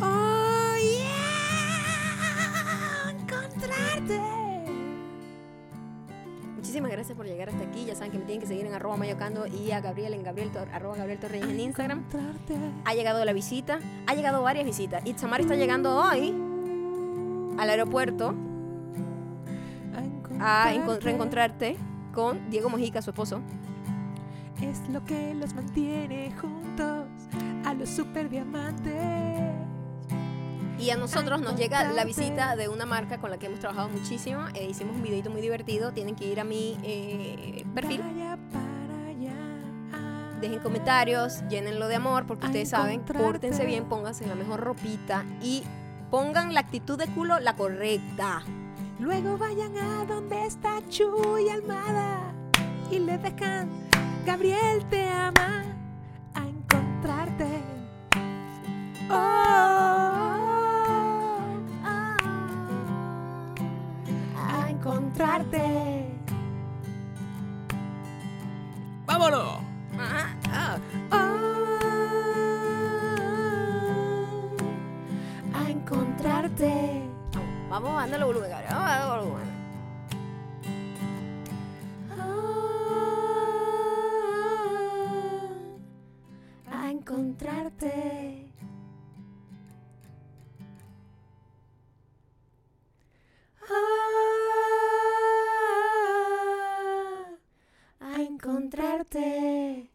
Oh, yeah, encontrarte. Muchísimas gracias por llegar hasta aquí. Ya saben que me tienen que seguir en arroba mayocando y a Gabriel en Gabriel, arroba Gabriel en Instagram. Ha llegado la visita, ha llegado varias visitas. Itzamar está llegando hoy al aeropuerto a encon- reencontrarte con Diego Mojica, su esposo. Es lo que los mantiene juntos a los superdiamantes. Y a nosotros nos llega la visita de una marca con la que hemos trabajado muchísimo. Eh, hicimos un videito muy divertido. Tienen que ir a mi eh, perfil. Dejen comentarios, llénenlo de amor, porque ustedes saben, pórtense bien, pónganse la mejor ropita y pongan la actitud de culo la correcta. Luego vayan a donde está Chuy Almada y le dejan Gabriel te ama a encontrarte. Oh, a encontrarte. ¡Vámonos! Ah. Oh, a encontrarte. Vamos dándole volumen, Gabriel. Vamos dándole volumen. Encontrarte. a encontrarte.